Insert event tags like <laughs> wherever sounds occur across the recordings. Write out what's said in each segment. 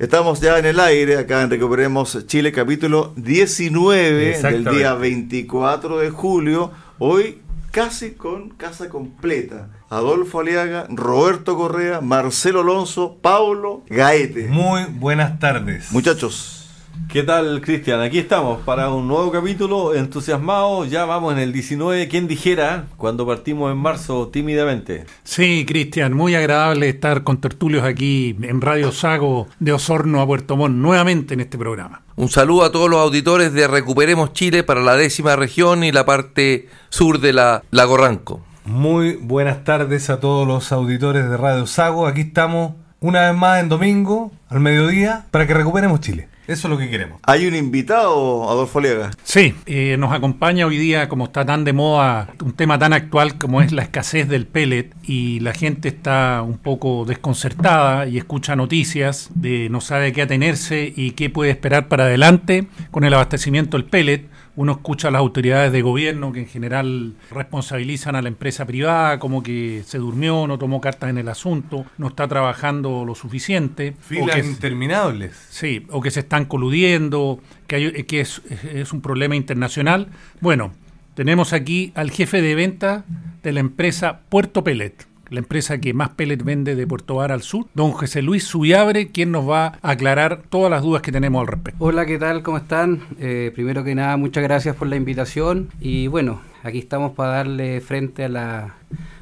Estamos ya en el aire, acá en Recuperemos Chile, capítulo 19 del día 24 de julio. Hoy casi con casa completa. Adolfo Aliaga, Roberto Correa, Marcelo Alonso, Paulo Gaete. Muy buenas tardes. Muchachos, ¿Qué tal, Cristian? Aquí estamos para un nuevo capítulo, entusiasmados, ya vamos en el 19, ¿quién dijera? Cuando partimos en marzo tímidamente. Sí, Cristian, muy agradable estar con tertulios aquí en Radio Sago de Osorno a Puerto Montt nuevamente en este programa. Un saludo a todos los auditores de Recuperemos Chile para la décima región y la parte sur de la Lago Ranco. Muy buenas tardes a todos los auditores de Radio Sago, aquí estamos una vez más en domingo, al mediodía, para que recuperemos Chile. Eso es lo que queremos. hay un invitado, Adolfo Aliaga. Sí, eh, nos acompaña hoy día, como está tan de moda, un tema tan actual como es la escasez del pellet y la gente está un poco desconcertada y escucha noticias de no sabe qué atenerse y qué puede esperar para adelante con el abastecimiento del pellet. Uno escucha a las autoridades de gobierno que en general responsabilizan a la empresa privada como que se durmió, no tomó cartas en el asunto, no está trabajando lo suficiente. o Filas que- interminables. Sí, o que se están coludiendo, que, hay- que es, es un problema internacional. Bueno, tenemos aquí al jefe de venta de la empresa Puerto Pellet, la empresa que más pellet vende de Puerto Var al sur, don José Luis Suyabre, quien nos va a aclarar todas las dudas que tenemos al respecto. Hola, ¿qué tal? ¿Cómo están? Eh, primero que nada, muchas gracias por la invitación y bueno, aquí estamos para darle frente a la,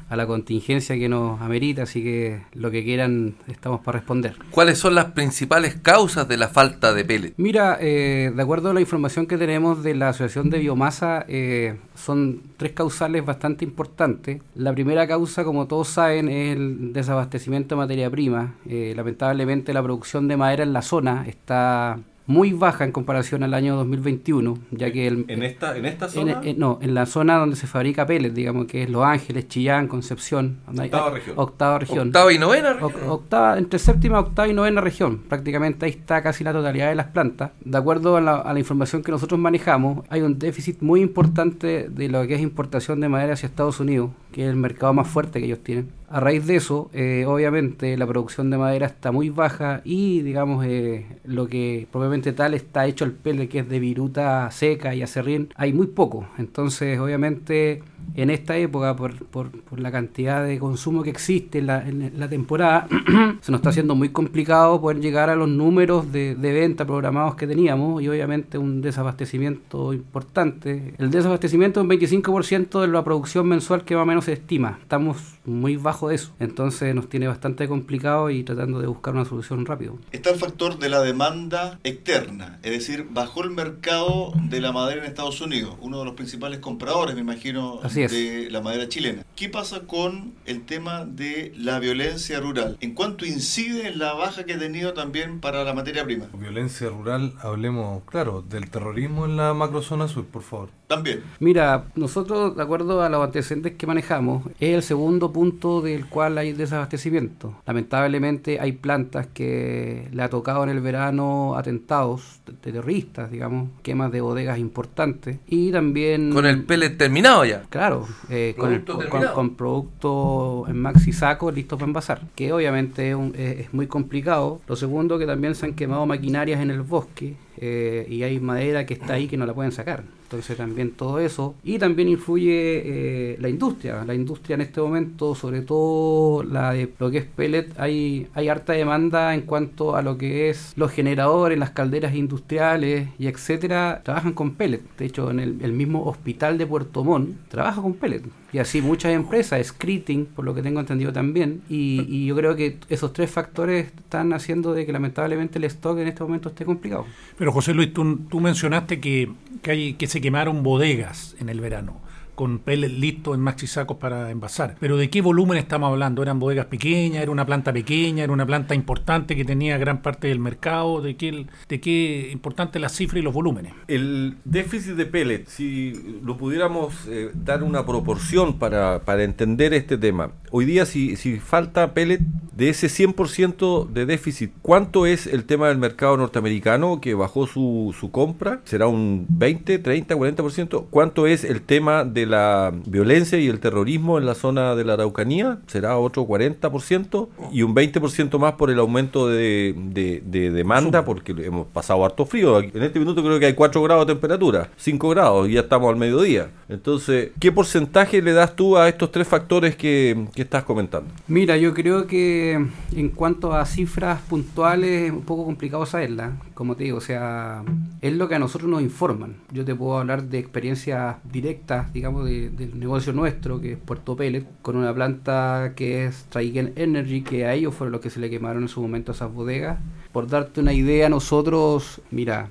a la contingencia que nos amerita, así que lo que quieran estamos para responder. ¿Cuáles son las principales causas de la falta de pellet? Mira, eh, de acuerdo a la información que tenemos de la Asociación de Biomasa, eh, son tres causales bastante importantes. La primera causa, como todos saben, es el desabastecimiento de materia prima. Eh, lamentablemente la producción de madera en la zona está muy baja en comparación al año 2021, ya que el, ¿En esta, en esta zona? en- no, en la zona donde se fabrica pellet, digamos que es Los Ángeles, Chillán, Concepción. hay- Octava región. Octava región. Octava y novena. Oc- octava, entre séptima, octava y novena región. Prácticamente ahí está casi la totalidad de las plantas. De acuerdo a la, a la información que nosotros manejamos, hay un déficit muy importante de lo que es importación de madera hacia Estados Unidos, que es el mercado más fuerte que ellos tienen. A raíz de eso, eh, obviamente la producción de madera está muy baja y, digamos, eh, lo que propiamente tal está hecho el pele, que es de viruta seca y acerrín, hay muy poco. Entonces, obviamente, en esta época, por, por, la cantidad de consumo que existe en la, en la temporada, <clears throat> se nos está haciendo muy complicado poder llegar a los números de, de venta programados que teníamos y obviamente un desabastecimiento importante. El desabastecimiento es un 25% de la producción mensual que más o menos se estima. Estamos muy bajo de eso. Entonces nos tiene bastante complicado y tratando de buscar una solución rápido. Está el factor de la demanda externa, es decir, bajó el mercado de la madera en Estados Unidos, uno de los principales compradores, me imagino, Así es. de la madera chilena. ¿Qué pasa con el tema de la violencia rural? ¿En cuánto incide en la baja que ha tenido también para la materia prima? Violencia rural, hablemos, claro, del terrorismo en la macrozona sur, por favor. También. Mira, nosotros, de acuerdo a los antecedentes que manejamos, es el segundo punto del cual hay desabastecimiento. Lamentablemente hay plantas que le ha tocado en el verano atentados de terroristas, digamos, quemas de bodegas importantes y también... Con el pellet terminado ya. Claro, eh, con, el- con, con producto en maxi saco listo para envasar, que obviamente es, un- es- es muy complicado. Lo segundo, que también se han quemado maquinarias en el bosque eh, y hay madera que está ahí que no la pueden sacar. Entonces también todo eso. Y también influye eh, la industria. La industria en este momento, sobre todo la de lo que es pellet, hay, hay harta demanda en cuanto a lo que es los generadores, las calderas industriales y etcétera, trabajan con pellet. De hecho, en el, el mismo hospital de Puerto Montt trabaja con pellet. Y así muchas empresas, Screeting, por lo que tengo entendido también. Y, y yo creo que esos tres factores están haciendo de que lamentablemente el stock en este momento esté complicado. Pero José Luis, tú, tú mencionaste que, que, hay, que se quemaron bodegas en el verano. Con pellets listos en maxi sacos para envasar. Pero ¿de qué volumen estamos hablando? ¿Eran bodegas pequeñas? ¿Era una planta pequeña? ¿Era una planta importante que tenía gran parte del mercado? ¿De qué, de qué importante la cifra y los volúmenes? El déficit de pellets, si lo pudiéramos eh, dar una proporción para, para, entender este tema. Hoy día, si, si falta pellet de ese 100% de déficit, ¿cuánto es el tema del mercado norteamericano que bajó su, su compra? ¿Será un 20, 30, 40%? ¿Cuánto es el tema de la violencia y el terrorismo en la zona de la Araucanía? ¿Será otro 40%? Y un 20% más por el aumento de, de, demanda, porque hemos pasado harto frío. En este minuto creo que hay 4 grados de temperatura, 5 grados, y ya estamos al mediodía. Entonces, ¿qué porcentaje le das tú a estos tres factores que, que estás comentando? Mira, yo creo que en cuanto a cifras puntuales es un poco complicado saberlas, como te digo, o sea, es lo que a nosotros nos informan. Yo te puedo hablar de experiencias directas, digamos, del negocio nuestro, que es Puerto Pellet, con una planta que es Traigen Energy, que a ellos fueron los que se le quemaron en su momento esas bodegas. Por darte una idea, nosotros, mira,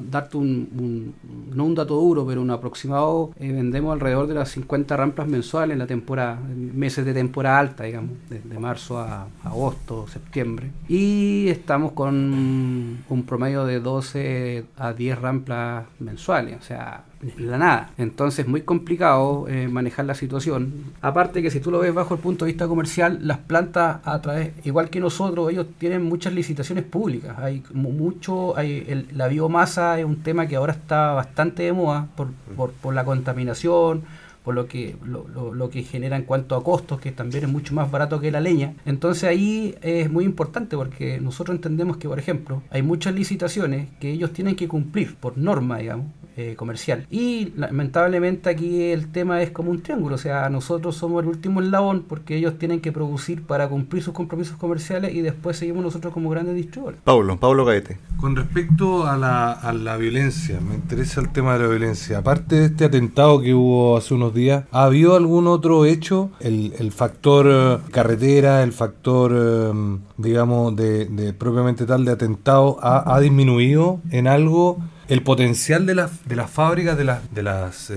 darte un, no un dato duro, pero un aproximado, eh, vendemos alrededor de las 50 ramplas mensuales en la temporada, meses de temporada alta, digamos, de, marzo a, agosto, septiembre. Y estamos con un promedio de 12 a 10 ramplas mensuales, o sea, la nada. Entonces, muy complicado eh, manejar la situación. Aparte que si tú lo ves bajo el punto de vista comercial, las plantas a través, igual que nosotros, ellos tienen muchas licitaciones públicas. Hay mucho, hay la biomasa es un tema que ahora está bastante de moda por, por, por la contaminación, por lo que, lo, lo, que genera en cuanto a costos, que también es mucho más barato que la leña. Entonces ahí es muy importante porque nosotros entendemos que, por ejemplo, hay muchas licitaciones que ellos tienen que cumplir por norma, digamos, eh, comercial. Y lamentablemente aquí el tema es como un triángulo, o sea, nosotros somos el último eslabón porque ellos tienen que producir para cumplir sus compromisos comerciales y después seguimos nosotros como grandes distribuidores. Pablo, Pablo Gaete. Con respecto a la, a la violencia, me interesa el tema de la violencia. Aparte de este atentado que hubo hace unos días, ¿ha habido algún otro hecho? El, el factor eh, carretera, el factor, eh, digamos, de, de, propiamente tal de atentado, ¿ha, ha disminuido en algo? El potencial de, las de las fábricas, de, las de las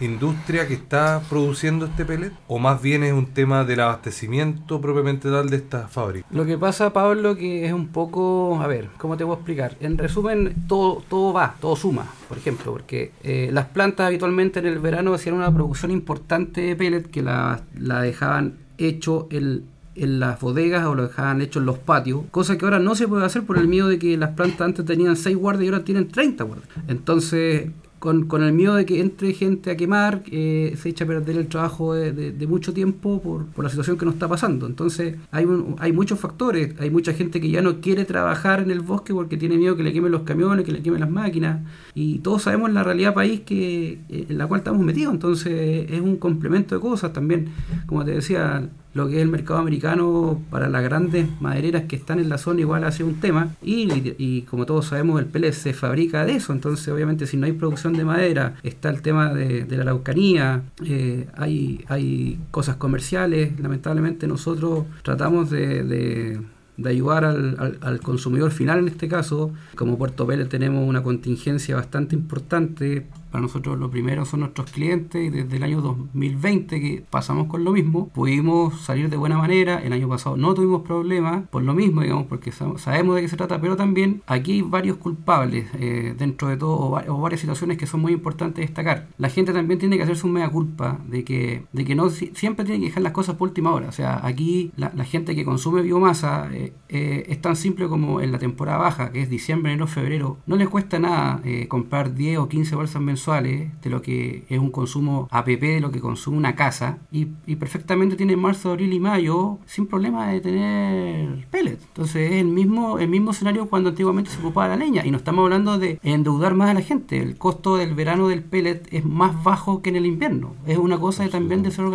industrias que está produciendo este pellet? ¿O más bien es un tema del abastecimiento propiamente tal de estas fábricas? Lo que pasa, Pablo, que es un poco, a ver, ¿cómo te voy a explicar? En resumen, todo, todo va, todo suma, por ejemplo, porque eh, las plantas habitualmente en el verano hacían una producción importante de pellet que la, la dejaban hecho el en las bodegas o lo dejaban hecho en los patios, cosa que ahora no se puede hacer por el miedo de que las plantas antes tenían 6 guardias y ahora tienen 30 guardias. Entonces, con, con, el miedo de que entre gente a quemar, eh, se echa a perder el trabajo de, mucho tiempo por, por, la situación que nos está pasando. Entonces hay, hay muchos factores, hay mucha gente que ya no quiere trabajar en el bosque porque tiene miedo que le quemen los camiones, que le quemen las máquinas, y todos sabemos la realidad país que eh, en la cual estamos metidos, entonces es un complemento de cosas también, como te decía, lo que es el mercado americano para las grandes madereras que están en la zona igual hace un tema. Y, como todos sabemos el pellet se fabrica de eso. Entonces obviamente si no hay producción de madera está el tema de, la araucanía eh, hay, hay cosas comerciales. Lamentablemente nosotros tratamos de, ayudar al, al, consumidor final en este caso. Como Puerto Pellet tenemos una contingencia bastante importante para nosotros lo primero son nuestros clientes y desde el año 2020 que pasamos con lo mismo, pudimos salir de buena manera. El año pasado no tuvimos problemas por lo mismo, digamos, porque sabemos de qué se trata, pero también aquí hay varios culpables eh, dentro de todo o, varias situaciones que son muy importantes destacar. La gente también tiene que hacerse un mea culpa de que, de que no siempre tiene que dejar las cosas por última hora. O sea, aquí la, gente que consume biomasa eh, eh, es tan simple como en la temporada baja, que es diciembre, enero, febrero. No les cuesta nada comprar 10 o 15 bolsas mensuales de lo que es un consumo APP, de lo que consume una casa, y, perfectamente tiene marzo, abril y mayo sin problema de tener pellet. Entonces es el mismo, el mismo escenario cuando antiguamente se ocupaba la leña, y no estamos hablando de endeudar más a la gente. El costo del verano del pellet es más bajo que en el invierno. Es una cosa de también de ser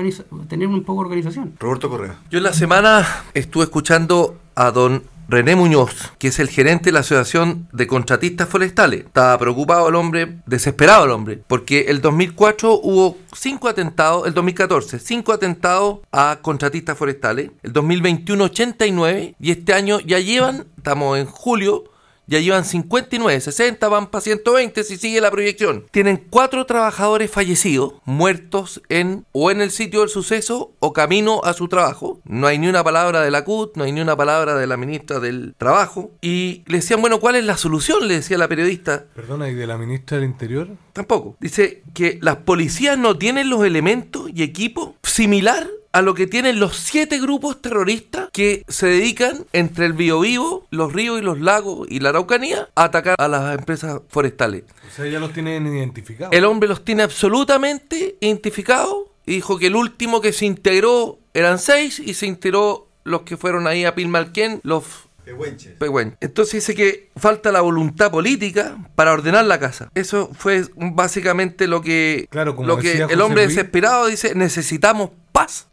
tener un poco de organización. Roberto Correa. Yo en la semana estuve escuchando a don René Muñoz, que es el gerente de la Asociación de Contratistas Forestales. Estaba preocupado el hombre, desesperado el hombre, porque el 2004 hubo cinco atentados, el 2014, cinco atentados a contratistas forestales, el 2021 89 y este año ya llevan, estamos en julio, ya llevan 59, 60 van para 120 si sigue la proyección. Tienen cuatro trabajadores fallecidos, muertos en o en el sitio del suceso o camino a su trabajo. No hay ni una palabra de la CUT, no hay ni una palabra de la ministra del Trabajo. Y le decían, bueno, ¿cuál es la solución? Le decía la periodista. Perdona, ¿y de la ministra del Interior? Tampoco. Dice que las policías no tienen los elementos y equipo similar a lo que tienen los siete grupos terroristas que se dedican entre el Biobío, los ríos y los lagos y la Araucanía a atacar a las empresas forestales. O sea, ya los tienen identificados. El hombre los tiene absolutamente identificados y dijo que el último que se integró eran seis y se integró los que fueron ahí a Pilmalquén, los Pehuenches. Entonces dice que falta la voluntad política para ordenar la casa. Eso fue básicamente lo que, claro, como lo que el hombre desesperado dice, necesitamos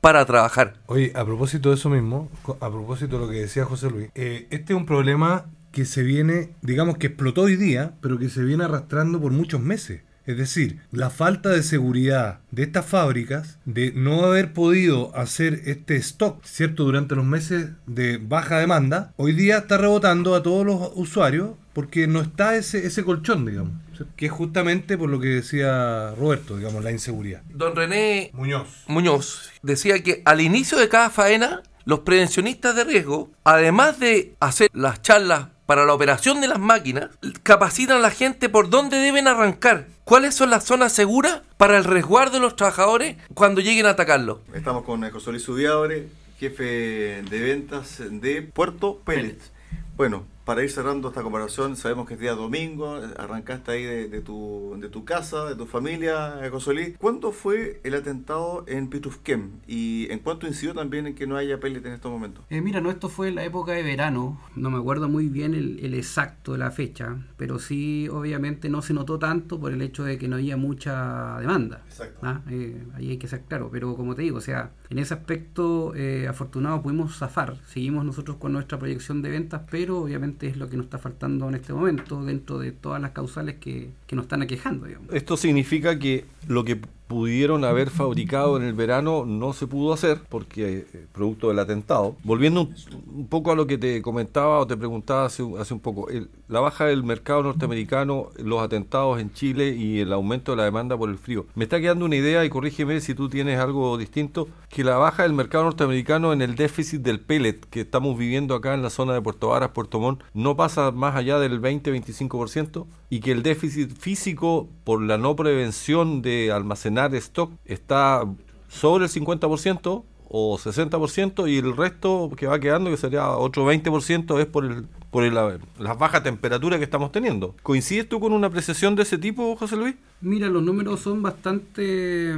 para trabajar. Oye, a propósito de eso mismo, a propósito de lo que decía José Luis, eh, este es un problema que se viene, digamos que explotó hoy día, pero que se viene arrastrando por muchos meses. Es decir, la falta de seguridad de estas fábricas, de no haber podido hacer este stock, ¿cierto? Durante los meses de baja demanda, hoy día está rebotando a todos los usuarios porque no está ese, ese colchón, digamos. Que es justamente por lo que decía Roberto, digamos, la inseguridad. Don René Muñoz. Muñoz decía que al inicio de cada faena, los prevencionistas de riesgo, además de hacer las charlas para la operación de las máquinas, capacitan a la gente por dónde deben arrancar, cuáles son las zonas seguras para el resguardo de los trabajadores cuando lleguen a atacarlo. Estamos con José Luis Subiabre, jefe de ventas de Puerto Pérez. Bueno, para ir cerrando esta comparación, sabemos que es día domingo, arrancaste ahí de, tu, de tu casa, de tu familia, eh, José Luis. ¿Cuándo fue el atentado en Pitufquem? ¿Y en cuánto incidió también en que no haya pellet en estos momentos? Eh, mira, no, esto fue en la época de verano, no me acuerdo muy bien el, exacto de la fecha, pero sí, obviamente no se notó tanto por el hecho de que no había mucha demanda. Exacto. ¿ah? Eh, ahí hay que ser claro, pero como te digo, o sea, en ese aspecto, afortunado pudimos zafar. Seguimos nosotros con nuestra proyección de ventas, pero obviamente es lo que nos está faltando en este momento dentro de todas las causales que, que nos están aquejando. Esto significa que lo que pudieron haber fabricado en el verano no se pudo hacer porque eh, producto del atentado. Volviendo un, poco a lo que te comentaba o te preguntaba hace, hace un poco, la baja del mercado norteamericano, los atentados en Chile y el aumento de la demanda por el frío. Me está quedando una idea y corrígeme si tú tienes algo distinto, que la baja del mercado norteamericano en el déficit del pellet que estamos viviendo acá en la zona de Puerto Varas, Puerto Montt, no pasa más allá del 20-25% y que el déficit físico por la no prevención de almacenar stock está sobre el 50% o 60% y el resto que va quedando, que sería otro 20%, es por el por la, las bajas temperaturas que estamos teniendo. ¿Coincides tú con una apreciación de ese tipo, José Luis? Mira, los números son bastante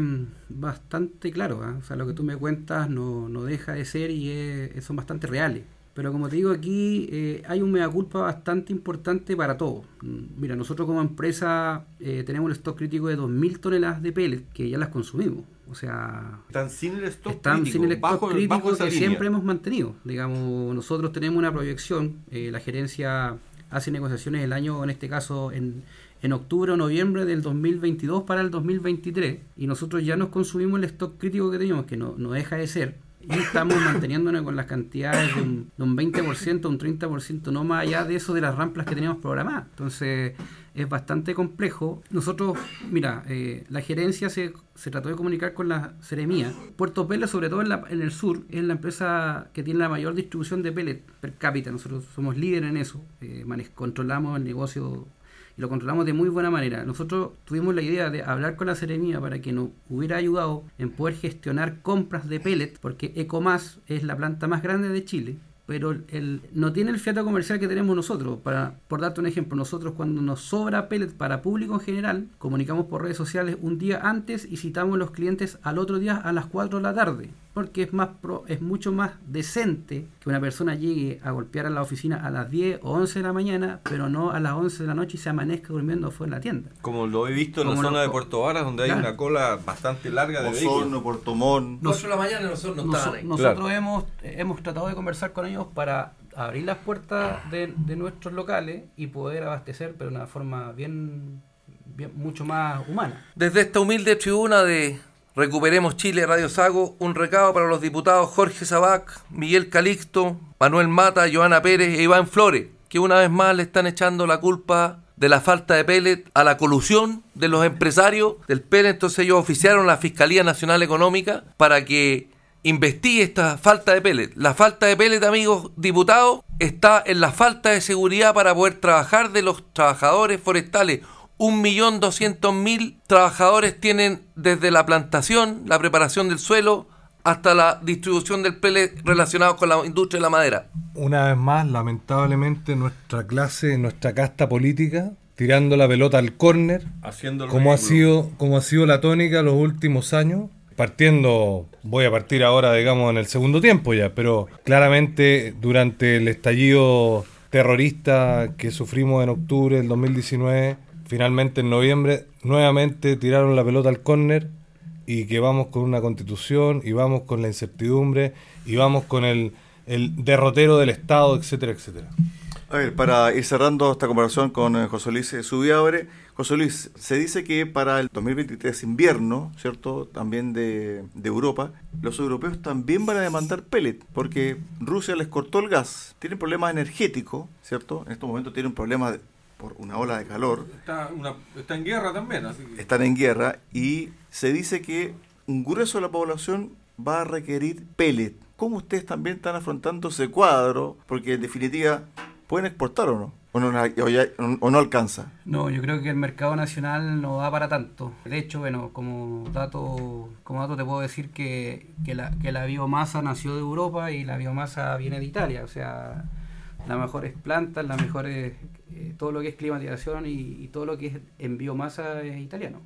bastante claros. ¿ah? O sea, lo que tú me cuentas no, no deja de ser y son bastante reales. Pero como te digo aquí, eh, hay un mea culpa bastante importante para todos. Mm, mira, nosotros como empresa eh, tenemos un stock crítico de 2.000 toneladas de pellets que ya las consumimos. O sea, están sin el stock están crítico, sin el stock crítico que siempre hemos mantenido. Digamos, nosotros tenemos una proyección, eh, la gerencia hace negociaciones el año, en este caso, en, en octubre o noviembre del 2022 para el 2023 y nosotros ya nos consumimos el stock crítico que teníamos, que no, no deja de ser y estamos manteniéndonos con las cantidades de un, de un 20%, un 30%, no más allá de eso de las ramplas que teníamos programadas. Entonces es bastante complejo. Nosotros, mira, eh, la gerencia se, se, trató de comunicar con la Seremía. Puerto Pellet, sobre todo en, la, en, el sur, es la empresa que tiene la mayor distribución de pellet per cápita. Nosotros somos líderes en eso. Eh, controlamos el negocio lo controlamos de muy buena manera. Nosotros tuvimos la idea de hablar con la Seremía para que nos hubiera ayudado en poder gestionar compras de pellet, porque Ecomas es la planta más grande de Chile pero el, no tiene el fiato comercial que tenemos nosotros. Para, por darte un ejemplo, nosotros cuando nos sobra pellet para público en general, comunicamos por redes sociales un día antes y citamos a los clientes al otro día a las 4 de la tarde. Porque es, más pro, es mucho más decente que una persona llegue a golpear a la oficina a las 10 o 11 de la mañana, pero no a las 11 de la noche y se amanezca durmiendo fuera en la tienda. Como lo he visto en la zona de Puerto Varas, donde hay una cola bastante larga de vehículos. Puerto Montt. Nos, de la mañana nosotros no nos, Nosotros hemos, hemos tratado de conversar con ellos para abrir las puertas de, nuestros locales y poder abastecer, pero de una forma bien, bien, mucho más humana. Desde esta humilde tribuna de Recuperemos Chile Radio Sago, un recado para los diputados Jorge Sabac, Miguel Calixto, Manuel Mata, Joana Pérez e Iván Flores. que una vez más le están echando la culpa de la falta de pellet a la colusión de los empresarios del pellet. Entonces ellos oficiaron la Fiscalía Nacional Económica para que investigue esta falta de pellet. La falta de pellet, amigos diputados, está en la falta de seguridad para poder trabajar de los trabajadores forestales. Un millón doscientos mil trabajadores tienen desde la plantación, la preparación del suelo, hasta la distribución del pellet relacionado con la industria de la madera. Una vez más, lamentablemente, nuestra clase, nuestra casta política, tirando la pelota al córner, como ha sido, como ha sido la tónica los últimos años, partiendo, voy a partir ahora, digamos, en el segundo tiempo ya, pero claramente durante el estallido terrorista que sufrimos en octubre del 2019, finalmente en noviembre, nuevamente tiraron la pelota al córner y que vamos con una constitución y vamos con la incertidumbre y vamos con el, derrotero del Estado, etcétera, etcétera. A ver, para ir cerrando esta conversación con eh, José Luis Subiabre, José Luis, se dice que para el 2023 invierno, ¿cierto? También de, de, Europa, los europeos también van a demandar pellet, porque Rusia les cortó el gas. Tienen problemas energéticos, ¿cierto? En estos momentos tienen problemas por una ola de calor. Está, está en guerra también. Así Están en guerra y se dice que un grueso de la población va a requerir pellet. ¿Cómo ustedes también están afrontando ese cuadro? Porque en definitiva, ¿pueden exportar o no? ¿O no, o no alcanza? No, yo creo que el mercado nacional no da para tanto. De hecho, bueno, como dato, como dato te puedo decir que, que, la, que la biomasa nació de Europa y la biomasa viene de Italia. O sea, las mejores plantas, las mejores, eh, todo lo que es climatización y, todo lo que es en biomasa es italiano.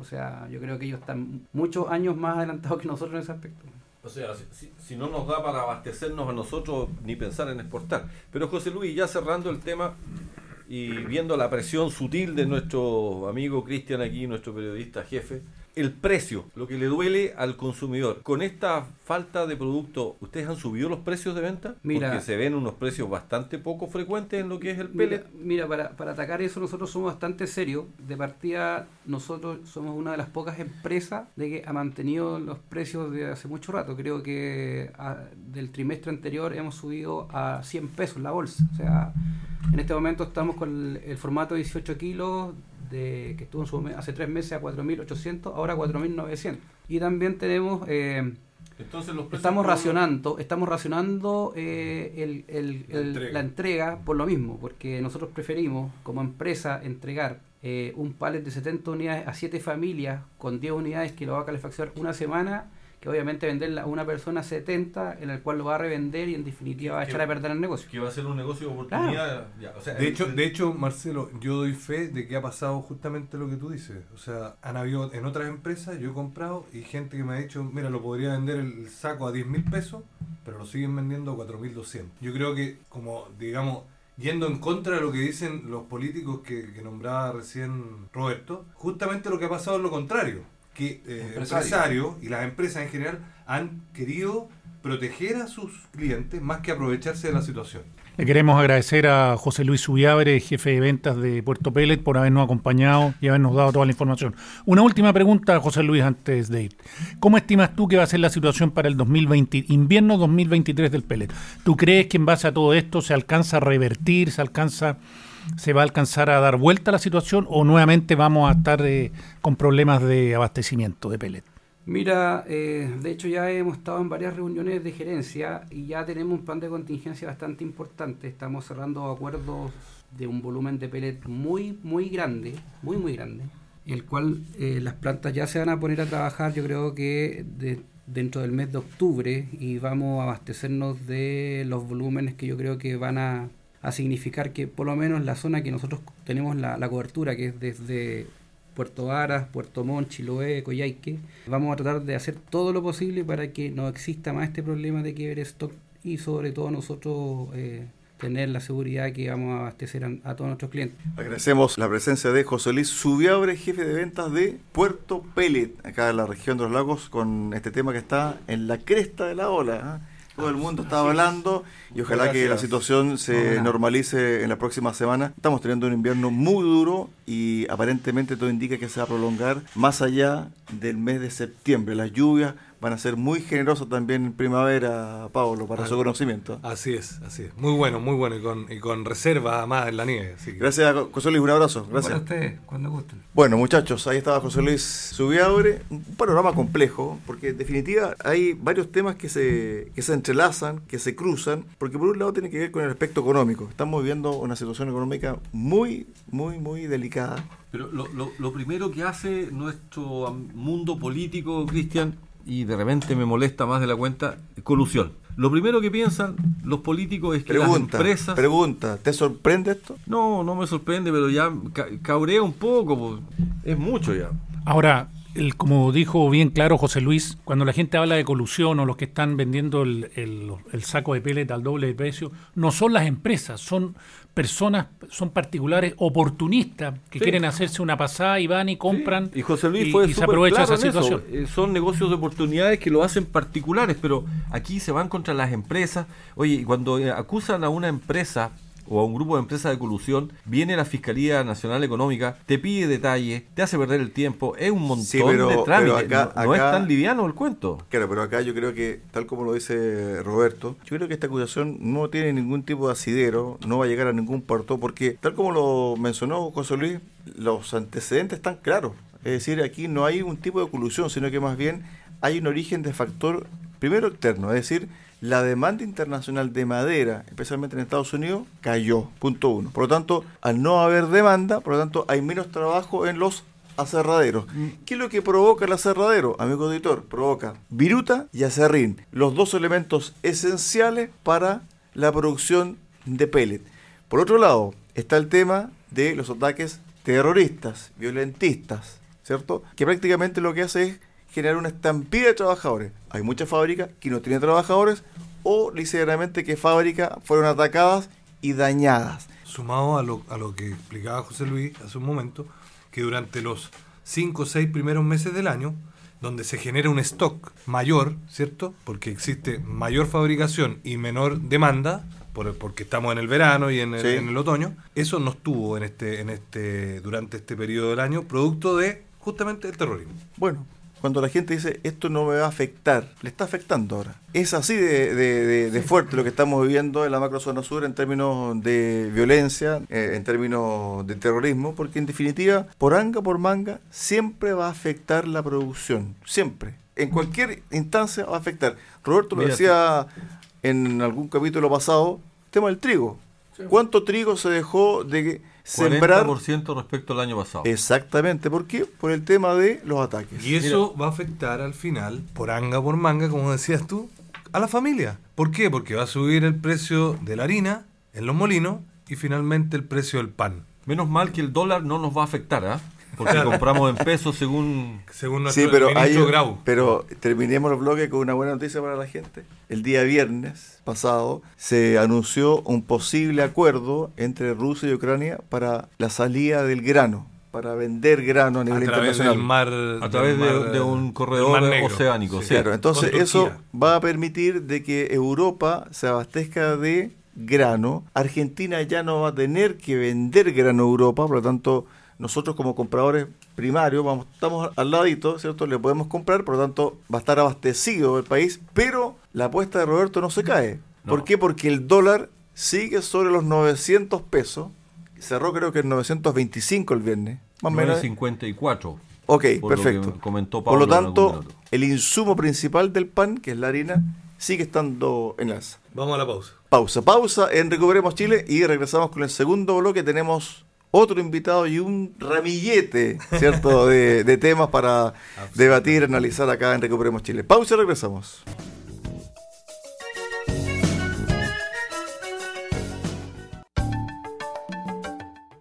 O sea, yo creo que ellos están muchos años más adelantados que nosotros en ese aspecto. O sea, si, si, no nos da para abastecernos a nosotros ni pensar en exportar. Pero José Luis, ya cerrando el tema y viendo la presión sutil de nuestro amigo Cristian aquí, nuestro periodista jefe, el precio, lo que le duele al consumidor. Con esta falta de producto, ¿ustedes han subido los precios de venta? Mira, Porque se ven unos precios bastante poco frecuentes en lo que es el pellet. Mira, para, para, atacar eso nosotros somos bastante serios. De partida, nosotros somos una de las pocas empresas de que ha mantenido los precios de hace mucho rato. Creo que del trimestre anterior hemos subido a 100 pesos la bolsa. O sea, en este momento estamos con el, el formato 18 kilos de, que estuvo en su, hace tres meses a 4.800, ahora a 4.900. Y también tenemos... Eh, Entonces los estamos racionando, estamos racionando eh, el, el, la, entrega. la, entrega. por lo mismo, porque nosotros preferimos como empresa entregar eh, un palet de 70 unidades a 7 familias con 10 unidades que lo va a calefaccionar una semana que obviamente venderla a una persona 70 en el cual lo va a revender y en definitiva va a echar a perder el negocio. Que va a ser un negocio de oportunidad. Claro. Ya, o sea, de, hecho, de hecho, Marcelo, yo doy fe de que ha pasado justamente lo que tú dices. O sea, han habido en otras empresas, yo he comprado y gente que me ha dicho, mira, lo podría vender el saco a 10 mil pesos, pero lo siguen vendiendo a 4.200. Yo creo que, como digamos, yendo en contra de lo que dicen los políticos que, que nombraba recién Roberto, justamente lo que ha pasado es lo contrario que eh, empresarios y las empresas en general han querido proteger a sus clientes más que aprovecharse de la situación. Le queremos agradecer a José Luis Subiabre, jefe de ventas de Puerto Pellet, por habernos acompañado y habernos dado toda la información. Una última pregunta, José Luis, antes de ir. ¿Cómo estimas tú que va a ser la situación para el 2020, invierno 2023 del Pellet? ¿Tú crees que en base a todo esto se alcanza a revertir, se alcanza se va a alcanzar a dar vuelta la situación o nuevamente vamos a estar eh, con problemas de abastecimiento de pellet? Mira, eh, de hecho ya hemos estado en varias reuniones de gerencia y ya tenemos un plan de contingencia bastante importante. Estamos cerrando acuerdos de un volumen de pellet muy, muy grande, muy, muy grande, el cual eh, las plantas ya se van a poner a trabajar, yo creo que de, dentro del mes de octubre y vamos a abastecernos de los volúmenes que yo creo que van a a significar que por lo menos la zona que nosotros tenemos la, la cobertura, que es desde Puerto Varas, Puerto Montt, Chiloé, Coyhaique, vamos a tratar de hacer todo lo posible para que no exista más este problema de que stock y sobre todo nosotros eh, tener la seguridad que vamos a abastecer a, todos nuestros clientes. Agradecemos la presencia de José Luis Subiabre, jefe de ventas de Puerto Pellet, acá en la región de los lagos, con este tema que está en la cresta de la ola. ¿eh? Todo el mundo está hablando y ojalá Gracias. que la situación se no, normalice en la próxima semana. Estamos teniendo un invierno muy duro y aparentemente todo indica que se va a prolongar más allá del mes de septiembre. Las lluvias van a ser muy generosos también en primavera, Pablo, para su conocimiento. Así es, así es. Muy bueno, muy bueno y con, y con reserva más en la nieve. Gracias, José Luis, un abrazo. Gracias. a ustedes, cuando gusten. Bueno, muchachos, ahí estaba José Luis Subiabre, un panorama complejo, porque en definitiva hay varios temas que se, que se entrelazan, que se cruzan, porque por un lado tiene que ver con el aspecto económico. Estamos viviendo una situación económica muy, muy, muy delicada. Pero lo, lo, lo primero que hace nuestro mundo político, Cristian, y de repente me molesta más de la cuenta, colusión. Lo primero que piensan los políticos es que las empresas... Pregunta, ¿te sorprende esto? No, no me sorprende, pero ya cabrea un poco, es mucho ya. Ahora, el, como dijo bien claro José Luis, cuando la gente habla de colusión o los que están vendiendo el, el, saco de pellet al doble de precio, no son las empresas, son personas, son particulares oportunistas que quieren hacerse una pasada y van y compran y, José Luis fue se aprovecha esa situación. Eh, son negocios de oportunidades que lo hacen particulares, pero aquí se van contra las empresas. Oye, cuando acusan a una empresa o a un grupo de empresas de colusión, viene la Fiscalía Nacional Económica, te pide detalles, te hace perder el tiempo, es un montón de trámites, no, es tan liviano el cuento. Claro, pero acá yo creo que, tal como lo dice Roberto, yo creo que esta acusación no tiene ningún tipo de asidero, no va a llegar a ningún puerto, porque tal como lo mencionó José Luis, los antecedentes están claros. Es decir, aquí no hay un tipo de colusión, sino que más bien hay un origen de factor, primero externo, es decir, la demanda internacional de madera, especialmente en Estados Unidos, cayó. Punto uno. Por lo tanto, al no haber demanda, por lo tanto, hay menos trabajo en los aserraderos. Mm. ¿Qué es lo que provoca el aserradero, amigo auditor? Provoca viruta y acerrín, los dos elementos esenciales para la producción de pellet. Por otro lado, está el tema de los ataques terroristas, violentistas, ¿cierto? Que prácticamente lo que hace es generar una estampida de trabajadores. Hay muchas fábricas que no tienen trabajadores o literalmente que fábricas fueron atacadas y dañadas. Sumado a lo, a lo que explicaba José Luis hace un momento, que durante los 5 o 6 primeros meses del año, donde se genera un stock mayor, ¿cierto? Porque existe mayor fabricación y menor demanda, por, porque estamos en el verano y en el, en el, otoño, eso no estuvo en este, en este, durante este periodo del año, producto de justamente el terrorismo. Bueno, cuando la gente dice esto no me va a afectar, le está afectando ahora. Es así de, fuerte lo que estamos viviendo en la macrozona sur en términos de violencia, eh, en términos de terrorismo, porque en definitiva, por anga por manga, siempre va a afectar la producción, siempre. En cualquier instancia va a afectar. Roberto lo decía en algún capítulo pasado, tema del trigo. ¿Cuánto trigo se dejó de sembrar. 40% respecto al año pasado. Exactamente, ¿por qué? Por el tema de los ataques. Y eso va a afectar al final, por anga por manga, como decías tú, a la familia. ¿Por qué? Porque va a subir el precio de la harina en los molinos y finalmente el precio del pan. Menos mal que el dólar no nos va a afectar, ¿ah? Porque compramos en pesos según, según nuestro sí, pero, hay, pero terminemos el bloque con una buena noticia para la gente. El día viernes pasado se anunció un posible acuerdo entre Rusia y Ucrania para la salida del grano para vender grano a nivel internacional. mar, a través de, un corredor oceánico. Claro, entonces eso va a permitir de que Europa se abastezca de grano. Argentina ya no va a tener que vender grano a Europa, por lo tanto nosotros como compradores primarios vamos, estamos al ladito, ¿cierto? Le podemos comprar, por lo tanto va a estar abastecido el país, pero la apuesta de Roberto no se cae. ¿Por qué? Porque el dólar sigue sobre los 900 pesos, cerró creo que en 925 el viernes, más o menos. 54. Ok, perfecto. comentó por lo tanto, el insumo principal del pan, que es la harina, sigue estando en alza. Vamos a la pausa. Pausa, pausa en Recuperemos Chile y regresamos con el segundo bloque. Tenemos otro invitado y un ramillete, ¿cierto?, de, temas para debatir, analizar acá en Recuperemos Chile. Pausa y regresamos.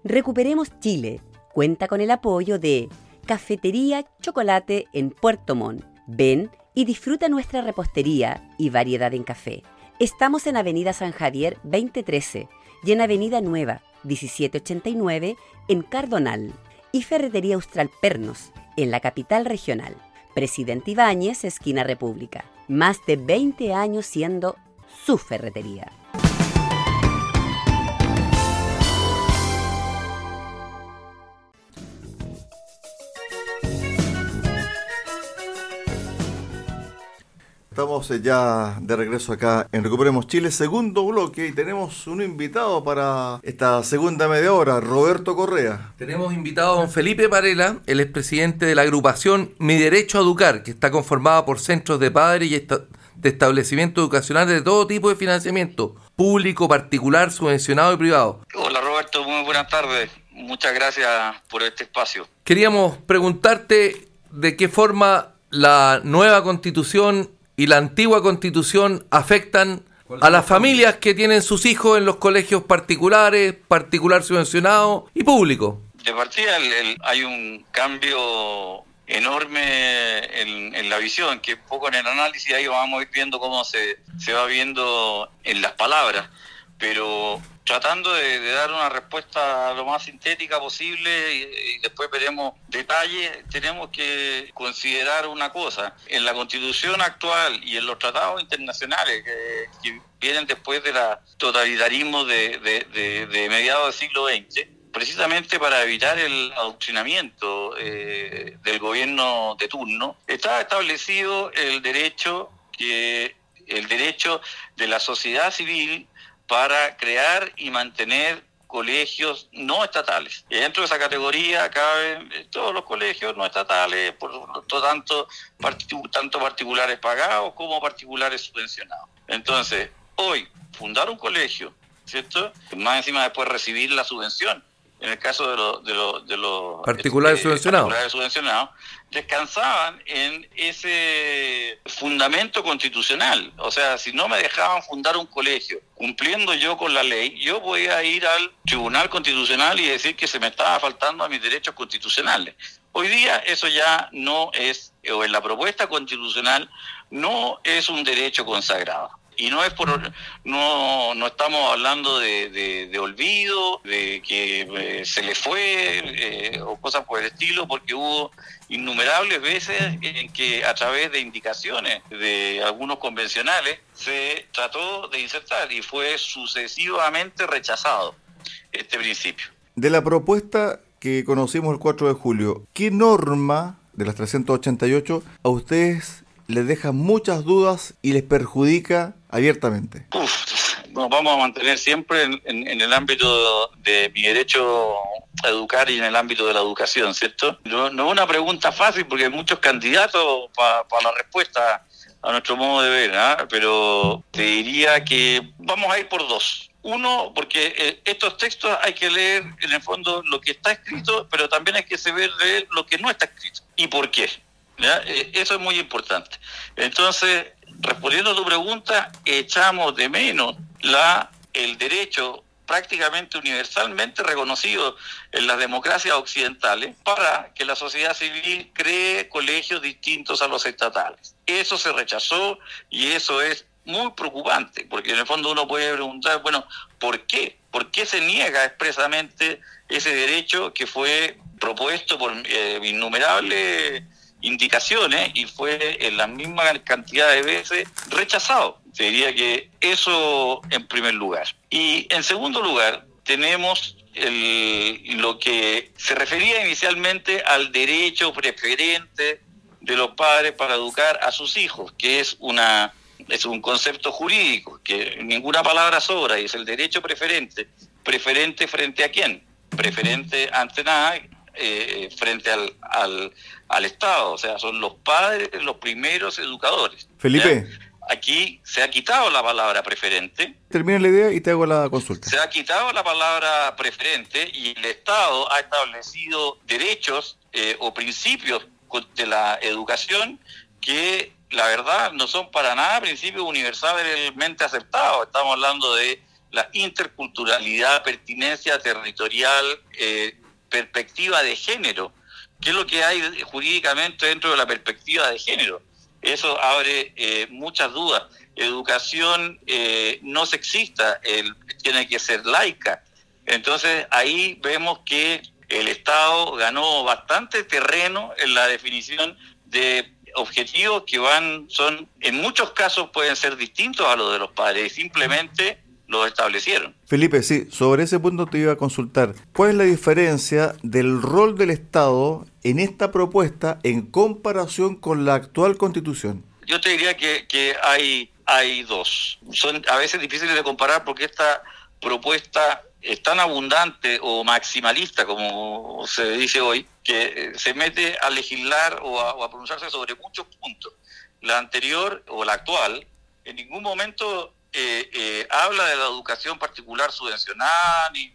Recuperemos Chile. Cuenta con el apoyo de Cafetería Chocolate en Puerto Montt. Ven y disfruta nuestra repostería y variedad en café. Estamos en Avenida San Javier 2013 y en Avenida Nueva 1789 en Cardonal y Ferretería Austral Pernos en la capital regional. Presidente Ibáñez, esquina República. Más de 20 años siendo su ferretería. Estamos ya de regreso acá en Recuperemos Chile, segundo bloque, y tenemos un invitado para esta segunda media hora, Roberto Correa. Tenemos invitado a don Felipe Varela, el expresidente de la agrupación Mi Derecho a Educar, que está conformada por centros de padres y de establecimientos educacionales de todo tipo de financiamiento, público, particular, subvencionado y privado. Hola Roberto, muy buenas tardes. Muchas gracias por este espacio. Queríamos preguntarte de qué forma la nueva constitución y la antigua constitución afectan a las familias que tienen sus hijos en los colegios particulares, particular subvencionado y público. De partida hay un cambio enorme en, la visión, que poco en el análisis ahí vamos a ir viendo cómo se, se va viendo en las palabras, pero tratando de, dar una respuesta lo más sintética posible y, después veremos detalles, tenemos que considerar una cosa. En la constitución actual y en los tratados internacionales que, vienen después del totalitarismo de, mediados del siglo XX, precisamente para evitar el adoctrinamiento eh, del gobierno de turno, está establecido el derecho que el derecho de la sociedad civil para crear y mantener colegios no estatales. Y dentro de esa categoría caben eh, todos los colegios no estatales, por lo tanto, tanto particulares pagados como particulares subvencionados. Entonces, hoy, fundar un colegio, ¿cierto? Más encima después recibir la subvención en el caso de, de, los particulares, este, subvencionados. descansaban en ese fundamento constitucional. O sea, si no me dejaban fundar un colegio cumpliendo yo con la ley, yo podía ir al Tribunal Constitucional y decir que se me estaba faltando a mis derechos constitucionales. Hoy día eso ya no es, o en la propuesta constitucional, no es un derecho consagrado. Y no es por, no, no estamos hablando de, de, olvido, de que eh, se le fue eh, o cosas por el estilo, porque hubo innumerables veces en que a través de indicaciones de algunos convencionales se trató de insertar y fue sucesivamente rechazado este principio. De la propuesta que conocimos el 4 de julio, ¿qué norma de las 388 a ustedes les deja muchas dudas y les perjudica abiertamente? nos vamos a mantener siempre en, el ámbito de mi derecho a educar y en el ámbito de la educación, ¿cierto? No, es una pregunta fácil porque hay muchos candidatos para la respuesta a nuestro modo de ver, ¿ah? pero te diría que vamos a ir por dos. Uno, porque eh, estos textos hay que leer en el fondo lo que está escrito, pero también hay que saber leer lo que no está escrito. ¿Y por qué? Eh, eso es muy importante. Entonces, respondiendo a tu pregunta, echamos de menos la, el derecho prácticamente universalmente reconocido en las democracias occidentales para que la sociedad civil cree colegios distintos a los estatales. Eso se rechazó y eso es muy preocupante, porque en el fondo uno puede preguntar, bueno, ¿por qué? ¿Por qué se niega expresamente ese derecho que fue propuesto por eh, innumerables indicaciones y fue en la misma cantidad de veces rechazado. Se diría que eso en primer lugar. Y en segundo lugar, tenemos lo que se refería inicialmente al derecho preferente de los padres para educar a sus hijos, que es una es un concepto jurídico, que ninguna palabra sobra, y es el derecho preferente. ¿Preferente frente a quién? Preferente ante nada eh, frente al, al, Estado, o sea, son los padres los primeros educadores. Felipe. Aquí se ha quitado la palabra preferente. Termina la idea y te hago la consulta. Se ha quitado la palabra preferente y el Estado ha establecido derechos eh, o principios de la educación que la verdad no son para nada principios universalmente aceptados. Estamos hablando de la interculturalidad, pertinencia territorial, eh, perspectiva de género. ¿Qué es lo que hay jurídicamente dentro de la perspectiva de género? Eso abre eh, muchas dudas. Educación eh, no sexista, tiene que ser laica. Entonces ahí vemos que el Estado ganó bastante terreno en la definición de objetivos que van, son, en muchos casos pueden ser distintos a los de los padres, simplemente lo establecieron. Felipe, sí, sobre ese punto te iba a consultar. ¿Cuál es la diferencia del rol del Estado en esta propuesta en comparación con la actual constitución? yo te diría que, que hay, hay dos. Son a veces difíciles de comparar porque esta propuesta es tan abundante o maximalista, como se dice hoy, que eh, se mete a legislar o a, pronunciarse sobre muchos puntos. La anterior o la actual en ningún momento eh, eh, habla de la educación particular subvencionada ni,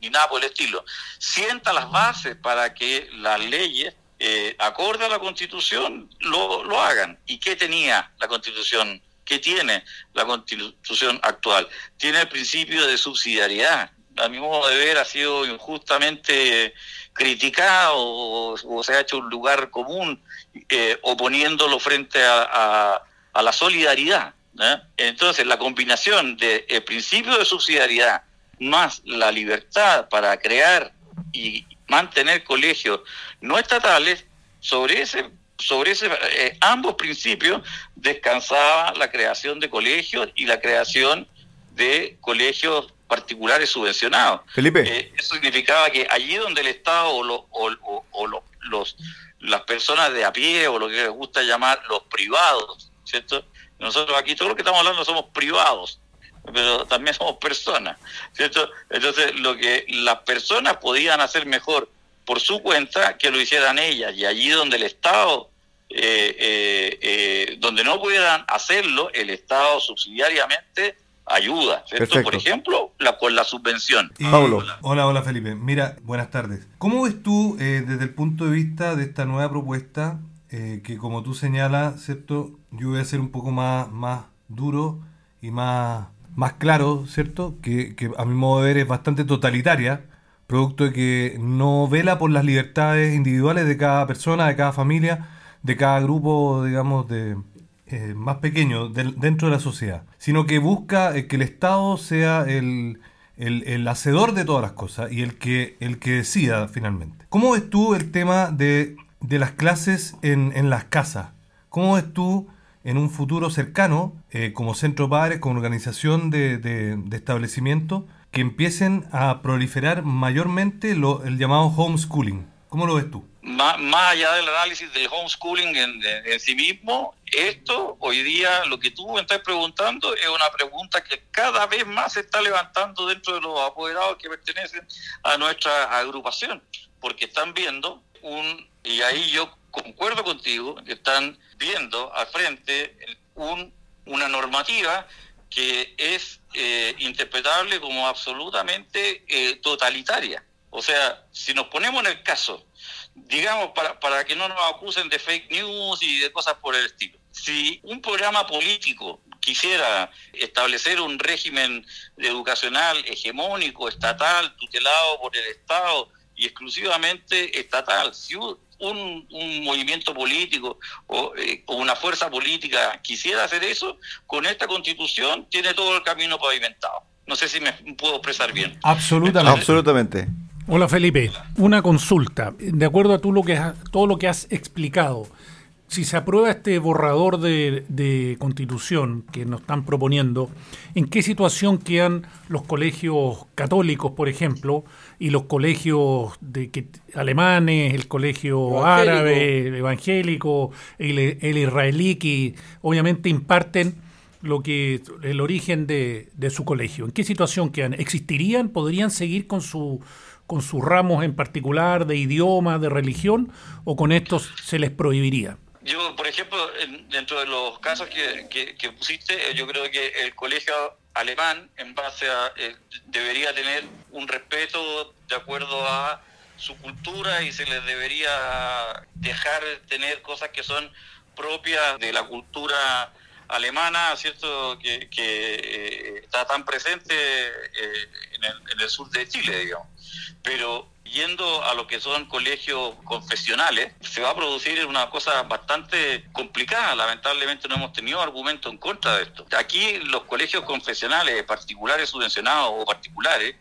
ni, nada por el estilo. Sienta las bases para que las leyes, acorde a la Constitución, lo, lo hagan. ¿Y qué tenía la Constitución ¿Qué tiene la constitución actual? Tiene el principio de subsidiariedad. A mi modo de ver ha sido injustamente criticado o, se ha hecho un lugar común eh, oponiéndolo frente a, la solidaridad. Entonces, la combinación del principio de subsidiariedad más la libertad para crear y mantener colegios no estatales, sobre ese sobre ese, eh, ambos principios descansaba la creación de colegios y la creación de colegios particulares subvencionados. Felipe. Eh, eso significaba que allí donde el Estado o, o, los, las personas de a pie o lo que les gusta llamar los privados, ¿cierto? Nosotros aquí todo lo que estamos hablando somos privados, pero también somos personas, ¿cierto? Entonces lo que las personas podían hacer mejor por su cuenta que lo hicieran ellas y allí donde el Estado eh, eh, eh, donde no pudieran hacerlo, el Estado subsidiariamente ayuda, Por ejemplo, la, con la subvención. Pablo. Hola, hola Felipe. Mira, buenas tardes. ¿Cómo ves tú desde el punto de vista de esta nueva propuesta, que como tú señalas, ¿cierto? Yo voy a ser un poco más, más duro y más, más claro, ¿cierto? Que, a mi modo de ver es bastante totalitaria, producto de que no vela por las libertades individuales de cada persona, de cada familia, de cada grupo, digamos, de eh, más pequeño dentro de la sociedad, sino que busca eh, que el Estado sea el, el, hacedor de todas las cosas y el que, el que decida finalmente. ¿Cómo ves tú el tema de, de las clases en, en, las casas? ¿Cómo ves tú en un futuro cercano, eh, como centro padres, como organización de, de, de establecimientos, que empiecen a proliferar mayormente lo, el llamado homeschooling? ¿Cómo lo ves tú? más, allá del análisis del homeschooling en, sí mismo, esto hoy día, lo que tú me estás preguntando, es una pregunta que cada vez más se está levantando dentro de los apoderados que pertenecen a nuestra agrupación, porque están viendo un, y ahí yo concuerdo contigo, que están viendo al frente un, una normativa que es eh, interpretable como absolutamente eh, totalitaria. O sea, si nos ponemos en el caso digamos, para, para que no nos acusen de fake news y de cosas por el estilo. Si un programa político quisiera establecer un régimen educacional hegemónico, estatal, tutelado por el Estado y exclusivamente estatal, si un, un movimiento político o, eh, o, una fuerza política quisiera hacer eso, con esta constitución tiene todo el camino pavimentado. No sé si me puedo expresar bien. Absolutamente. Absolutamente. Hola Felipe, una consulta. De acuerdo a tú lo que todo lo que has explicado, si se aprueba este borrador de, constitución que nos están proponiendo, ¿en qué situación quedan los colegios católicos, por ejemplo, y los colegios de que, alemanes, el colegio árabe, evangélico, el, el, israelí, que obviamente imparten lo que el origen de, de su colegio? ¿En qué situación quedan? ¿Existirían? ¿Podrían seguir con su con sus ramos en particular de idioma, de religión, o con estos se les prohibiría? Yo, por ejemplo, dentro de los casos que, que, pusiste, eh, yo creo que el colegio alemán, en base a, eh, debería tener un respeto de acuerdo a su cultura y se les debería dejar tener cosas que son propias de la cultura alemana, ¿cierto? Que, eh, está tan presente en, el, sur de Chile, digamos pero yendo a lo que son colegios confesionales, se va a producir una cosa bastante complicada. Lamentablemente no hemos tenido argumento en contra de esto. Aquí los colegios confesionales, particulares subvencionados o particulares,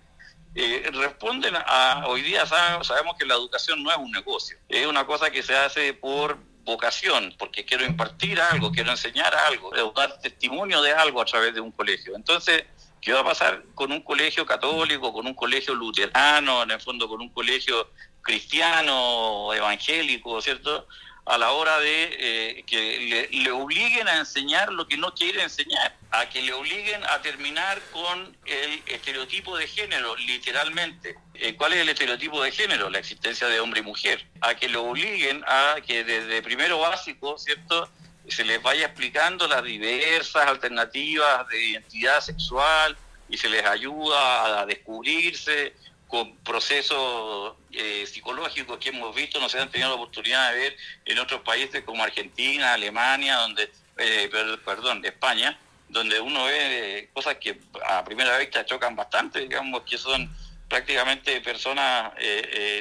eh, responden a, hoy día sabemos, que la educación no es un negocio, es una cosa que se hace por vocación, porque quiero impartir algo, quiero enseñar algo, dar testimonio de algo a través de un colegio. Entonces, ¿Qué va a pasar con un colegio católico, con un colegio luterano, en el fondo con un colegio cristiano, evangélico, ¿cierto? a la hora de eh, que le, obliguen a enseñar lo que no quiere enseñar, a que le obliguen a terminar con el estereotipo de género, literalmente. Eh, ¿Cuál es el estereotipo de género? La existencia de hombre y mujer. A que le obliguen a que desde primero básico, ¿cierto? Se les vaya explicando las diversas alternativas de identidad sexual y se les ayuda a descubrirse, con procesos eh, psicológicos que hemos visto, no se han tenido la oportunidad de ver en otros países como Argentina, Alemania, donde, eh, perdón, España, donde uno ve eh, cosas que a primera vista chocan bastante, digamos que son prácticamente personas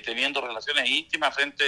teniendo relaciones íntimas frente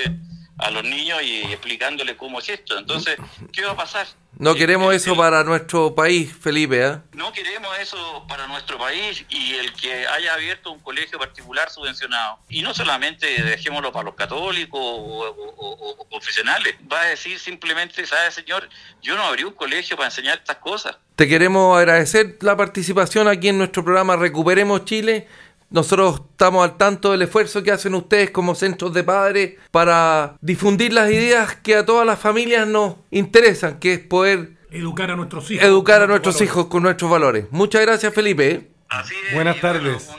los niños y explicándole cómo es esto. Entonces, ¿qué va a pasar? No queremos eso para nuestro país, Felipe. ¿eh? No queremos eso para nuestro país y el que haya abierto un colegio particular subvencionado. Y no solamente dejémoslo para los católicos o, profesionales. Va a decir simplemente, ¿sabe, señor? Yo no abrí un colegio para enseñar estas cosas. Te queremos agradecer la participación aquí en nuestro programa Recuperemos Chile nosotros estamos al tanto del esfuerzo que hacen ustedes como centros de padres para difundir las ideas que a todas las familias nos interesan, que es poder educar a nuestros hijos. Educar a nuestros hijos con nuestros valores. Muchas gracias, Felipe. Buenas tardes.